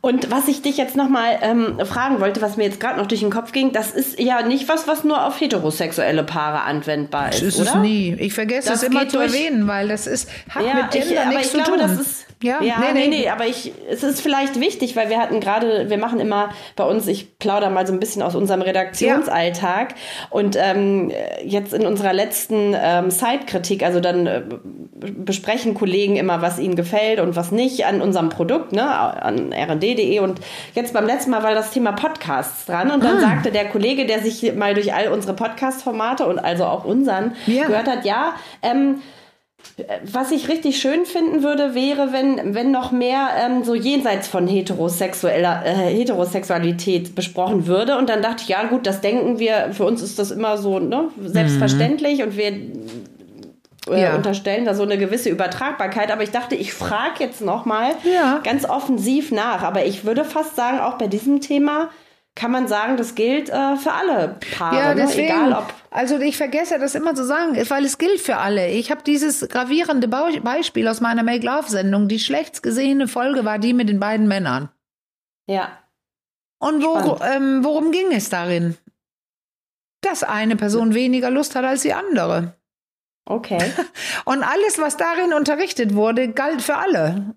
Und was ich dich jetzt nochmal ähm, fragen wollte, was mir jetzt gerade noch durch den Kopf ging, das ist ja nicht was, was nur auf heterosexuelle Paare anwendbar ist. Das ist oder? es nie. Ich vergesse das es immer zu erwähnen, weil das ist, hat ja, mit Gender ich, nichts zu glaube, tun. Das ist, ja, ja nee, nee, nee, aber ich, es ist vielleicht wichtig, weil wir hatten gerade, wir machen immer bei uns, ich plaudere mal so ein bisschen aus unserem Redaktionsalltag ja. und ähm, jetzt in unserer letzten ähm, Side-Kritik, also dann äh, besprechen Kollegen immer, was ihnen gefällt und was nicht an unserem Produkt, ne, an rd.de und jetzt beim letzten Mal war das Thema Podcasts dran und dann ah. sagte der Kollege, der sich mal durch all unsere Podcast-Formate und also auch unseren ja. gehört hat, ja, ähm, was ich richtig schön finden würde, wäre, wenn, wenn noch mehr ähm, so jenseits von heterosexueller äh, Heterosexualität besprochen würde. Und dann dachte ich, ja gut, das denken wir, für uns ist das immer so ne, selbstverständlich mhm. und wir äh, ja. unterstellen da so eine gewisse Übertragbarkeit. Aber ich dachte, ich frage jetzt noch mal ja. ganz offensiv nach. Aber ich würde fast sagen, auch bei diesem Thema kann man sagen, das gilt äh, für alle Paare. Ja, deswegen, ne? Egal ob. Also ich vergesse das immer zu sagen, weil es gilt für alle. Ich habe dieses gravierende Beispiel aus meiner Make Love Sendung. Die schlecht gesehene Folge war die mit den beiden Männern. Ja. Und wo, ähm, worum ging es darin? Dass eine Person weniger Lust hat als die andere. Okay. [laughs] Und alles, was darin unterrichtet wurde, galt für alle.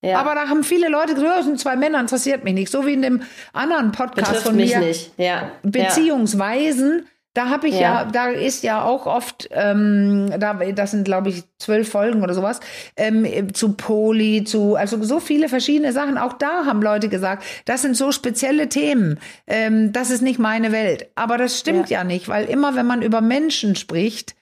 Ja. Aber da haben viele Leute gesagt, das sind zwei Männer, interessiert mich nicht. So wie in dem anderen Podcast Betrifft von mir. Nicht. Ja. Beziehungsweisen, Da habe ich ja. ja. da ist ja auch oft, ähm, da, das sind glaube ich zwölf Folgen oder sowas, ähm, zu Poli, zu, also so viele verschiedene Sachen. Auch da haben Leute gesagt, das sind so spezielle Themen. Ähm, das ist nicht meine Welt. Aber das stimmt ja. ja nicht, weil immer wenn man über Menschen spricht,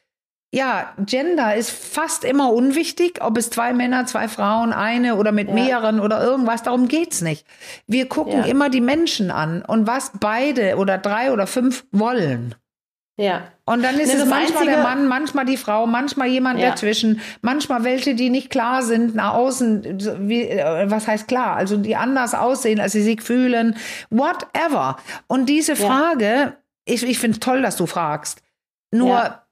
ja, Gender ist fast immer unwichtig, ob es zwei Männer, zwei Frauen, eine oder mit ja. mehreren oder irgendwas, darum geht's nicht. Wir gucken ja. immer die Menschen an und was beide oder drei oder fünf wollen. Ja. Und dann ist nee, es manchmal einzige... der Mann, manchmal die Frau, manchmal jemand ja. dazwischen, manchmal welche, die nicht klar sind nach außen, wie, äh, was heißt klar, also die anders aussehen, als sie sich fühlen, whatever. Und diese Frage, ich, ich finde es toll, dass du fragst. Nur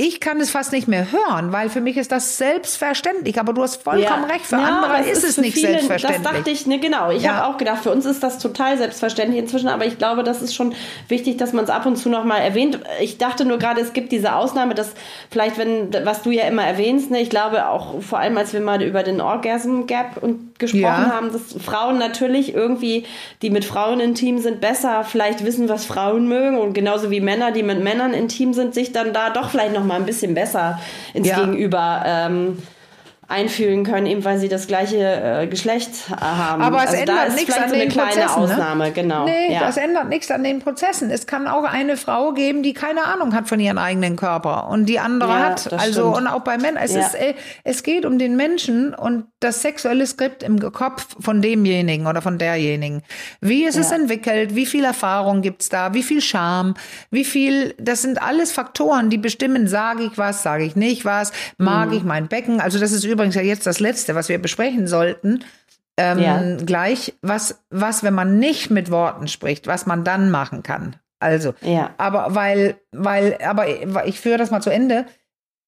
ich kann es fast nicht mehr hören, weil für mich ist das selbstverständlich. Aber du hast vollkommen ja. recht. Für ja, andere ist, es nicht viele, selbstverständlich. Das dachte ich, ne, genau. Ich ja. habe auch gedacht, für uns ist das total selbstverständlich inzwischen. Aber ich glaube, das ist schon wichtig, dass man es ab und zu noch mal erwähnt. Ich dachte nur gerade, es gibt diese Ausnahme, dass vielleicht, wenn, was du ja immer erwähnst, ne, ich glaube auch vor allem, als wir mal über den Orgasm Gap und gesprochen haben, dass Frauen natürlich irgendwie, die mit Frauen intim sind, besser vielleicht wissen, was Frauen mögen und genauso wie Männer, die mit Männern intim sind, sich dann da doch vielleicht noch mal ein bisschen besser ins ja. Gegenüber ähm, einfühlen können, eben weil sie das gleiche äh, Geschlecht äh, haben. Aber es also ändert nichts an so den Prozessen. Ne? Ausnahme, ne? genau. Nee, ja. das ändert nichts an den Prozessen. Es kann auch eine Frau geben, die keine Ahnung hat von ihrem eigenen Körper und die andere ja, hat. Also stimmt. und auch bei Männern. Es ja. ist, äh, es geht um den Menschen und das sexuelle Skript im Kopf von demjenigen oder von derjenigen. Wie ist es entwickelt? Wie viel Erfahrung gibt's da? Wie viel Scham? Wie viel? Das sind alles Faktoren, die bestimmen. Sage ich was? Sage ich nicht was? Mag mhm. ich mein Becken? Also das ist über übrigens ja jetzt das Letzte, was wir besprechen sollten. Ähm, ja. Gleich, was, was, wenn man nicht mit Worten spricht, was man dann machen kann. Also, ja. aber weil, weil, aber ich führe das mal zu Ende.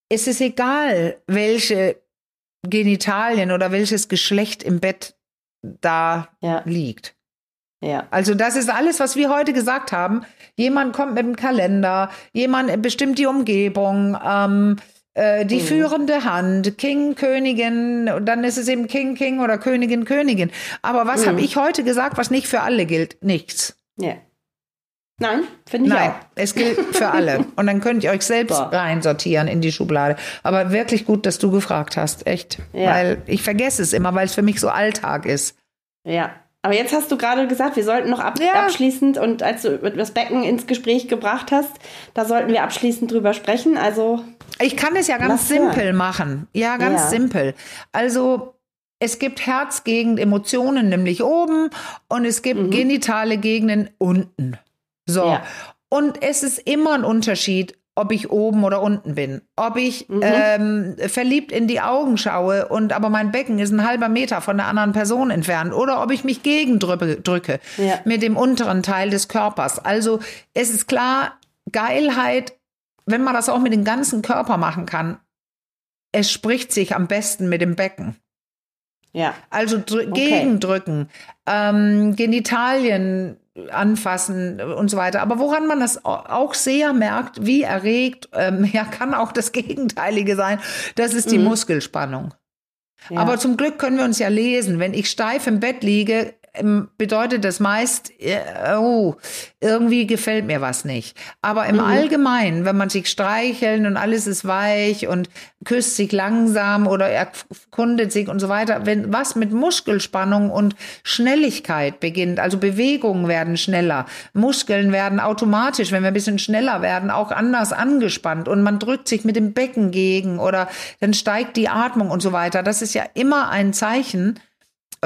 Es ist egal, welche Genitalien oder welches Geschlecht im Bett da ja. liegt. Ja. Also das ist alles, was wir heute gesagt haben. Jemand kommt mit dem Kalender, jemand bestimmt die Umgebung, ähm, äh, die mhm. führende Hand, King, Königin, und dann ist es eben King, King oder Königin, Königin. Aber was mhm. habe ich heute gesagt, was nicht für alle gilt? Nichts. Ja. Nein, finde ich Nein, auch. es gilt für alle. [laughs] Und dann könnt ihr euch selbst Boah. reinsortieren in die Schublade. Aber wirklich gut, dass du gefragt hast, echt. Ja. Weil ich vergesse es immer, weil es für mich so Alltag ist. Ja, aber jetzt hast du gerade gesagt, wir sollten noch ab ja. abschließend und als du das Becken ins Gespräch gebracht hast, da sollten wir abschließend drüber sprechen. Also ich kann es ja ganz simpel hören. machen. Ja, ganz ja. simpel. Also es gibt Herzgegend Emotionen nämlich oben und es gibt mhm. genitale Gegenden unten. So. Ja. Und es ist immer ein Unterschied, ob ich oben oder unten bin, ob ich mhm. ähm, verliebt in die Augen schaue und aber mein Becken ist ein halber Meter von der anderen Person entfernt oder ob ich mich gegendrücke ja. mit dem unteren Teil des Körpers. Also es ist klar, Geilheit, wenn man das auch mit dem ganzen Körper machen kann, es spricht sich am besten mit dem Becken. Ja. Also okay. gegendrücken, ähm, Genitalien anfassen und so weiter. Aber woran man das auch sehr merkt, wie erregt, ähm, [laughs] ja, kann auch das Gegenteilige sein, das ist die mhm. Muskelspannung. Ja. Aber zum Glück können wir uns ja lesen. Wenn ich steif im Bett liege, bedeutet das meist, äh, oh, irgendwie gefällt mir was nicht. Aber im mhm. Allgemeinen, wenn man sich streicheln und alles ist weich und küsst sich langsam oder erkundet sich und so weiter, wenn was mit Muskelspannung und Schnelligkeit beginnt, also Bewegungen werden schneller, Muskeln werden automatisch, wenn wir ein bisschen schneller werden, auch anders angespannt und man drückt sich mit dem Becken gegen oder dann steigt die Atmung und so weiter. Das ist ja immer ein Zeichen,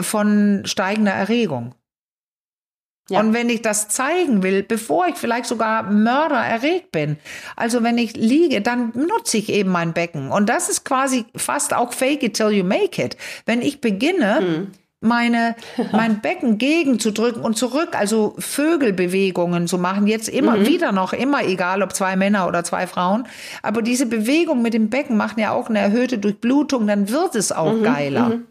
von steigender Erregung. Ja. Und wenn ich das zeigen will, bevor ich vielleicht sogar Mörder erregt bin, also wenn ich liege, dann nutze ich eben mein Becken. Und das ist quasi fast auch fake it till you make it. Wenn ich beginne, hm. meine, [laughs] mein Becken gegenzudrücken und zurück, also Vögelbewegungen zu machen, jetzt immer mhm. wieder noch, immer egal, ob zwei Männer oder zwei Frauen. Aber diese Bewegung mit dem Becken machen ja auch eine erhöhte Durchblutung, dann wird es auch mhm. geiler. Mhm.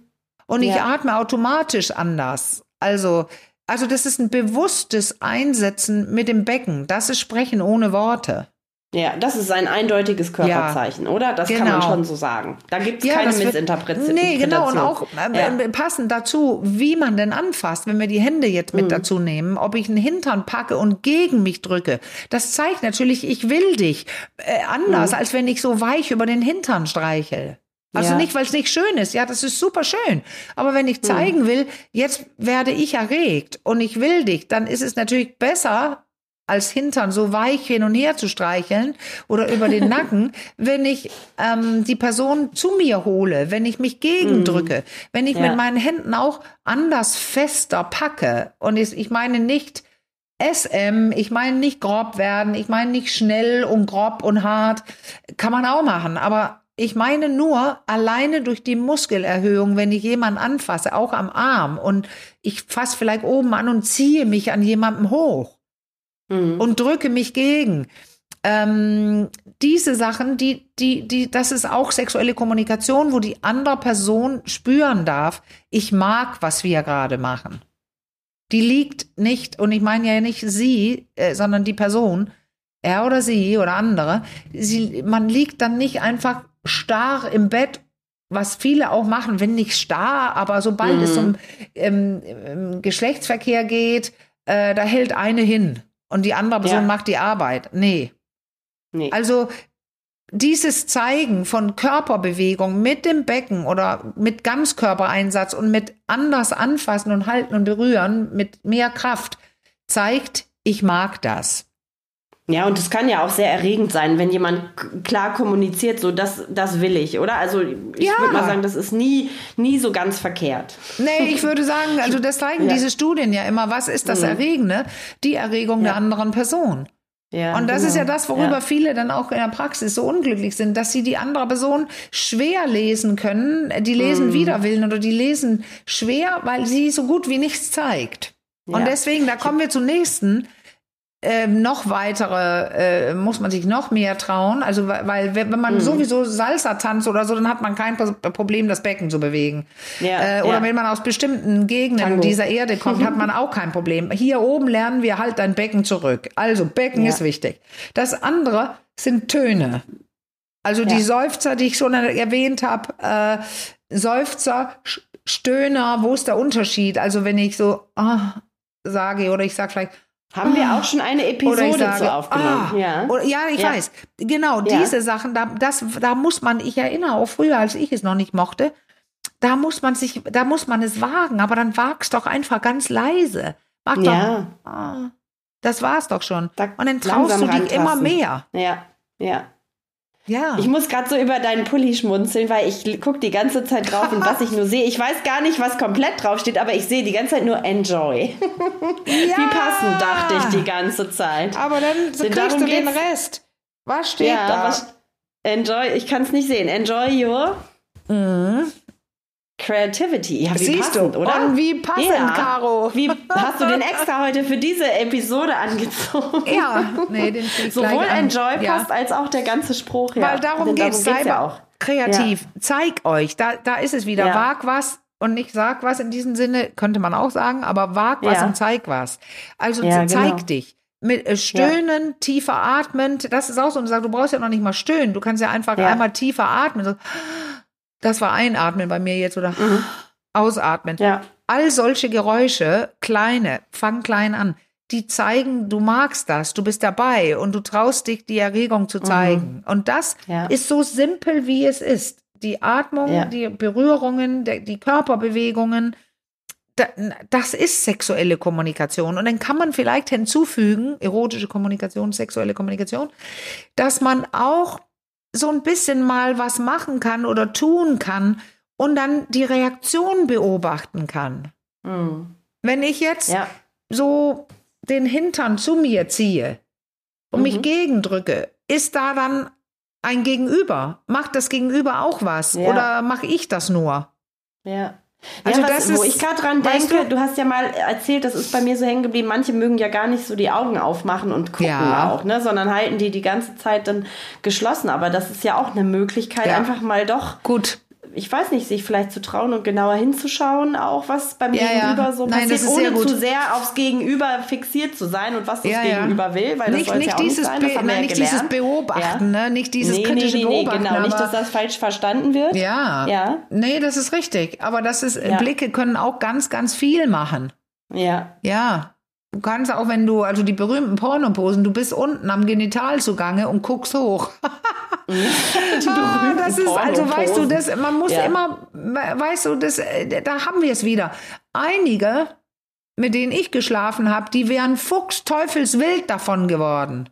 Und ja. ich atme automatisch anders. Also, also das ist ein bewusstes Einsetzen mit dem Becken. Das ist Sprechen ohne Worte. Ja, das ist ein eindeutiges Körperzeichen, ja, oder? Das genau. kann man genau. schon so sagen. Da gibt es ja, keine Missinterpretation. Nee, genau. Und auch äh, ja. Äh, passend dazu, wie man denn anfasst, wenn wir die Hände jetzt mit mhm. dazu nehmen, ob ich einen Hintern packe und gegen mich drücke. Das zeigt natürlich, ich will dich. Äh, anders, mhm. als wenn ich so weich über den Hintern streichel. Also ja. nicht, weil es nicht schön ist. Ja, das ist super schön. Aber wenn ich hm. zeigen will, jetzt werde ich erregt und ich will dich, dann ist es natürlich besser, als Hintern so weich hin und her zu streicheln oder über den [laughs] Nacken, wenn ich ähm, die Person zu mir hole, wenn ich mich gegendrücke, mm. wenn ich ja. mit meinen Händen auch anders fester packe. Und ich, ich meine nicht SM, ich meine nicht grob werden, ich meine nicht schnell und grob und hart, kann man auch machen, aber ich meine nur alleine durch die Muskelerhöhung, wenn ich jemanden anfasse, auch am Arm und ich fasse vielleicht oben an und ziehe mich an jemandem hoch mhm. und drücke mich gegen. Ähm, diese Sachen, die, die, die, das ist auch sexuelle Kommunikation, wo die andere Person spüren darf, ich mag, was wir gerade machen. Die liegt nicht, und ich meine ja nicht sie, äh, sondern die Person, er oder sie oder andere, sie, man liegt dann nicht einfach starr im Bett was viele auch machen, wenn nicht starr, aber sobald mhm. es um ähm, Geschlechtsverkehr geht, äh, da hält eine hin und die andere Person ja. macht die Arbeit. Nee. nee. Also dieses Zeigen von Körperbewegung mit dem Becken oder mit Ganzkörpereinsatz und mit anders anfassen und halten und berühren, mit mehr Kraft, zeigt, ich mag das. Ja, und es kann ja auch sehr erregend sein, wenn jemand klar kommuniziert, so das, das will ich, oder? Also ich ja. würde mal sagen, das ist nie, nie so ganz verkehrt. Nee, ich würde sagen, [laughs] also das zeigen ja. diese Studien ja immer, was ist das mhm. Erregende? Die Erregung ja. der anderen Person. Ja, und das genau. ist ja genau. das, worüber ja. viele dann auch in der Praxis so unglücklich sind, dass sie die andere Person schwer lesen können. Die lesen mm. wider Willen oder die lesen schwer, weil sie so gut wie nichts zeigt. Ja. Und deswegen, da kommen wir zum nächsten ähm, noch weitere, äh, muss man sich noch mehr trauen. Also, weil, wenn man mhm. sowieso Salsa tanzt oder so, dann hat man kein Problem, das Becken zu bewegen. Ja, äh, oder ja. wenn man aus bestimmten Gegenden Tango. dieser Erde kommt, hat man auch kein Problem. Hier oben lernen wir halt dein Becken zurück. Also, Becken ja. ist wichtig. Das andere sind Töne. Also die Seufzer, die ich schon erwähnt habe, äh, Seufzer, Stöhner, wo ist der Unterschied? Also wenn ich so ah, sage oder ich sage vielleicht haben wir auch schon eine Episode sage, zu aufgenommen? Ah, ja. Oder, ja, ich ja. weiß. Genau, ja. diese Sachen, da, das, da muss man, ich erinnere auch früher, als ich es noch nicht mochte, da muss man sich, da muss man es wagen, aber dann wagst doch einfach ganz leise. Mach doch, ja. Ah, das war's doch schon. Da Und dann traust du dich immer mehr. Ja, ja. Ja. Ich muss gerade so über deinen Pulli schmunzeln, weil ich gucke die ganze Zeit drauf und was ich nur sehe. Ich weiß gar nicht, was komplett draufsteht, aber ich sehe die ganze Zeit nur Enjoy. Ja. Wie passend, dachte ich die ganze Zeit. Aber dann so kriegst du den Rest. Was steht ja, da? Was, enjoy, ich kann es nicht sehen. Enjoy your. Mhm. Creativity. Ja, wie Siehst passend, du? oder? Und wie passend, ja. Caro. Wie hast du den extra heute für diese Episode angezogen? Ja, nee, den Sowohl Enjoy ja. passt als auch der ganze Spruch. Ja. Weil darum geht es ja auch. Kreativ. Ja. Zeig euch. Da, da ist es wieder. Wag was und nicht sag was in diesem Sinne, könnte man auch sagen, aber wag was und zeig was. Also zeig genau. dich. Mit äh, Stöhnen, ja. tiefer atmen, das ist auch so. Und du brauchst ja noch nicht mal stöhnen. Du kannst ja einfach einmal tiefer atmen. So das war Einatmen bei mir jetzt oder mhm. Ausatmen. Ja. All solche Geräusche, kleine, fang klein an, die zeigen, du magst das, du bist dabei und du traust dich, die Erregung zu zeigen. Mhm. Und das ja. ist so simpel, wie es ist. Die Atmung, ja. die Berührungen, die Körperbewegungen, das ist sexuelle Kommunikation. Und dann kann man vielleicht hinzufügen, erotische Kommunikation, sexuelle Kommunikation, dass man auch so ein bisschen mal was machen kann oder tun kann und dann die Reaktion beobachten kann. Mhm. Wenn ich jetzt ja. so den Hintern zu mir ziehe und mhm. mich gegendrücke, ist da dann ein Gegenüber? Macht das Gegenüber auch was? Ja. Oder mache ich das nur? Ja. Also ja, was, das wo ist, ich gerade dran denke, du? du? hast ja mal erzählt, das ist bei mir so hängen geblieben, manche mögen ja gar nicht so die Augen aufmachen und gucken ja. auch, ne, sondern halten die die ganze Zeit dann geschlossen. Aber das ist ja auch eine Möglichkeit, ja. einfach mal doch gut ich weiß nicht, sich vielleicht zu trauen und genauer hinzuschauen, auch was beim Ja, ja. Gegenüber so Nein, passiert, ohne zu sehr aufs Gegenüber fixiert zu sein und was das Ja, ja. Gegenüber will, weil nicht, das nicht ja dieses, nicht sein, Be nein, ja nicht dieses gelernt. Beobachten, Ja. ne? nicht dieses nee, kritische nee, nee, Beobachten. genau, nicht, dass das falsch verstanden wird. Ja. Ja. Nee, das ist richtig. Aber das ist, Ja. Blicke können auch ganz, ganz viel machen. Ja. Ja. Du kannst auch, wenn du, also die berühmten Pornoposen, du bist unten am Genital zugange und guckst hoch. [laughs] Ah, das ist, also weißt du, das, man muss Ja. immer, weißt du, das, äh, da haben wir es wieder. Einige, mit denen ich geschlafen habe, die wären fuchsteufelswild davon geworden.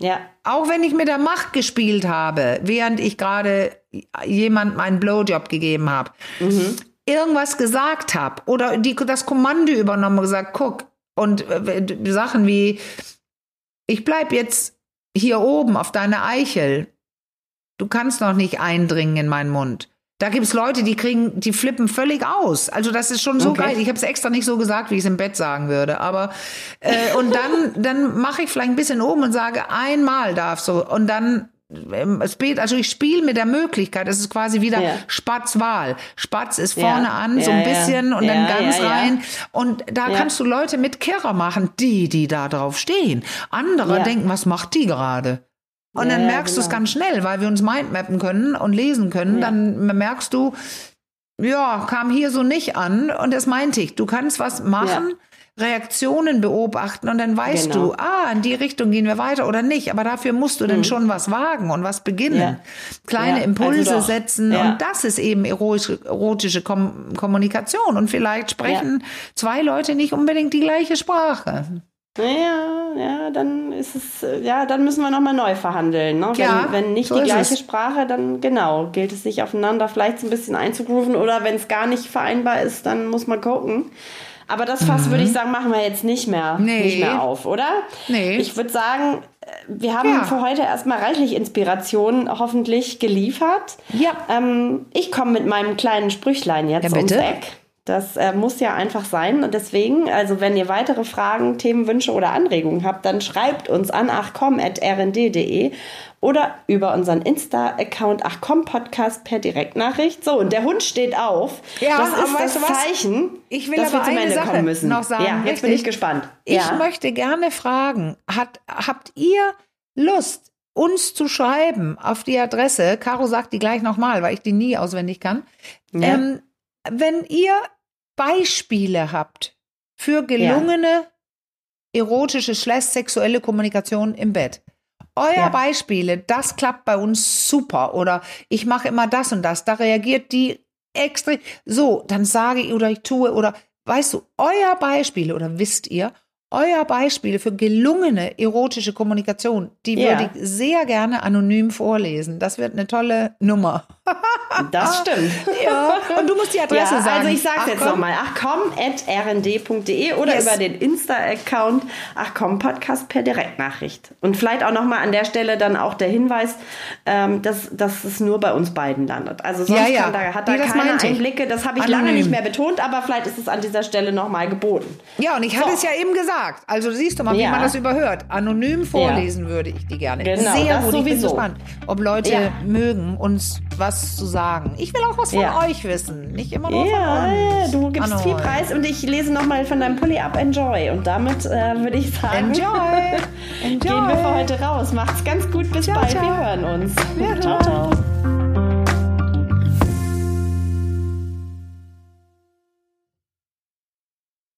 Ja. Auch wenn ich mit der Macht gespielt habe, während ich gerade jemandem einen Blowjob gegeben habe, irgendwas gesagt habe oder die, das Kommando übernommen und gesagt, guck, und äh, Sachen wie, ich bleib jetzt hier oben auf deine Eichel. Du kannst noch nicht eindringen in meinen Mund. Da gibt's Leute, die kriegen, die flippen völlig aus. Also das ist schon so Okay. geil. Ich habe es extra nicht so gesagt, wie ich es im Bett sagen würde. Aber äh, und dann, dann mache ich vielleicht ein bisschen oben und sage, einmal darf so. Und dann also ich spiele mit der Möglichkeit, es ist quasi wieder Ja. Spatzwahl. Spatz ist Ja. vorne an, so Ja, ein ja. bisschen und Ja, dann ganz ja, ja. rein. Und da Ja. kannst du Leute mit Kirrer machen, die, die da drauf stehen. Andere Ja. denken, was macht die gerade? Und Ja, dann ja, merkst du es genau. ganz schnell, weil wir uns mindmappen können und lesen können. Ja. Dann merkst du, ja, kam hier so nicht an. Und das meinte ich. Du kannst was machen, Reaktionen beobachten und dann weißt Genau. du, ah, in die Richtung gehen wir weiter oder nicht. Aber dafür musst du dann schon was wagen und was beginnen. Mhm. Ja. Kleine Ja, Impulse also setzen. Ja. Und das ist eben erotische, erotische Kom Kommunikation. Und vielleicht sprechen zwei Leute nicht unbedingt die gleiche Sprache. Ja, ja, dann ist es, ja, dann müssen wir nochmal neu verhandeln. Ne? Wenn, Ja, wenn nicht so die gleiche es. Sprache, dann genau, gilt es sich aufeinander vielleicht so ein bisschen einzugrooven oder wenn es gar nicht vereinbar ist, dann muss man gucken. Aber das Fass würde ich sagen, machen wir jetzt nicht mehr, Mhm. Nee. nicht mehr auf, oder? Nee. Ich würde sagen, äh, wir haben Ja. für heute erstmal reichlich Inspiration hoffentlich geliefert. Ja. Ähm, ich komme mit meinem kleinen Sprüchlein jetzt Ja, ums bitte. Eck. Das äh, muss ja einfach sein. Und deswegen, also wenn ihr weitere Fragen, Themenwünsche oder Anregungen habt, dann schreibt uns an achcom.rnd.de oder über unseren Insta-Account achcom-podcast per Direktnachricht. So, und der Hund steht auf. Ja, das aber ist das? Zeichen, Ich will dass wir aber zum eine Ende Sache kommen müssen. noch sagen, Ja, jetzt bin ich gespannt. Ich ja. möchte gerne fragen, hat, habt ihr Lust, uns zu schreiben auf die Adresse, Caro sagt die gleich nochmal, weil ich die nie auswendig kann, Ja. ähm, wenn ihr Beispiele habt für gelungene erotische slash sexuelle Kommunikation im Bett. Euer Ja. Beispiele, das klappt bei uns super oder ich mache immer das und das, da reagiert die extrem. So, dann sage ich oder ich tue oder weißt du, euer Beispiele oder wisst ihr, euer Beispiele für gelungene erotische Kommunikation, die Ja. würde ich sehr gerne anonym vorlesen. Das wird eine tolle Nummer. Das [laughs] stimmt. ja, und du musst die Adresse Ja, sagen. also ich Ach, jetzt nochmal. Ach komm, at rnd.de oder Yes. über den Insta-Account Ach komm Podcast per Direktnachricht. Und vielleicht auch nochmal an der Stelle dann auch der Hinweis, ähm, dass, dass es nur bei uns beiden landet. Also sonst Ja, ja. Kann da, hat da Nee, keine. Einblicke. Das habe ich lange Anonym. nicht mehr betont, aber vielleicht ist es an dieser Stelle nochmal geboten. Ja, und ich hatte So. es ja eben gesagt. Also siehst du mal, wie Ja. man das überhört. Anonym vorlesen würde ich die gerne. Genau, Sehr das gut. Ich bin sowieso. gespannt, ob Leute Ja. mögen, uns was zu sagen. Ich will auch was von Ja. euch wissen. Nicht immer nur Ja, von ja, uns. du gibst An viel. Preis und ich lese nochmal von deinem Pulli ab. Enjoy. Und damit äh, würde ich sagen, Enjoy. Enjoy. [laughs] gehen wir für heute raus. Macht's ganz gut. Bis Ciao, bald. ciao. Wir hören uns. Ciao, ciao.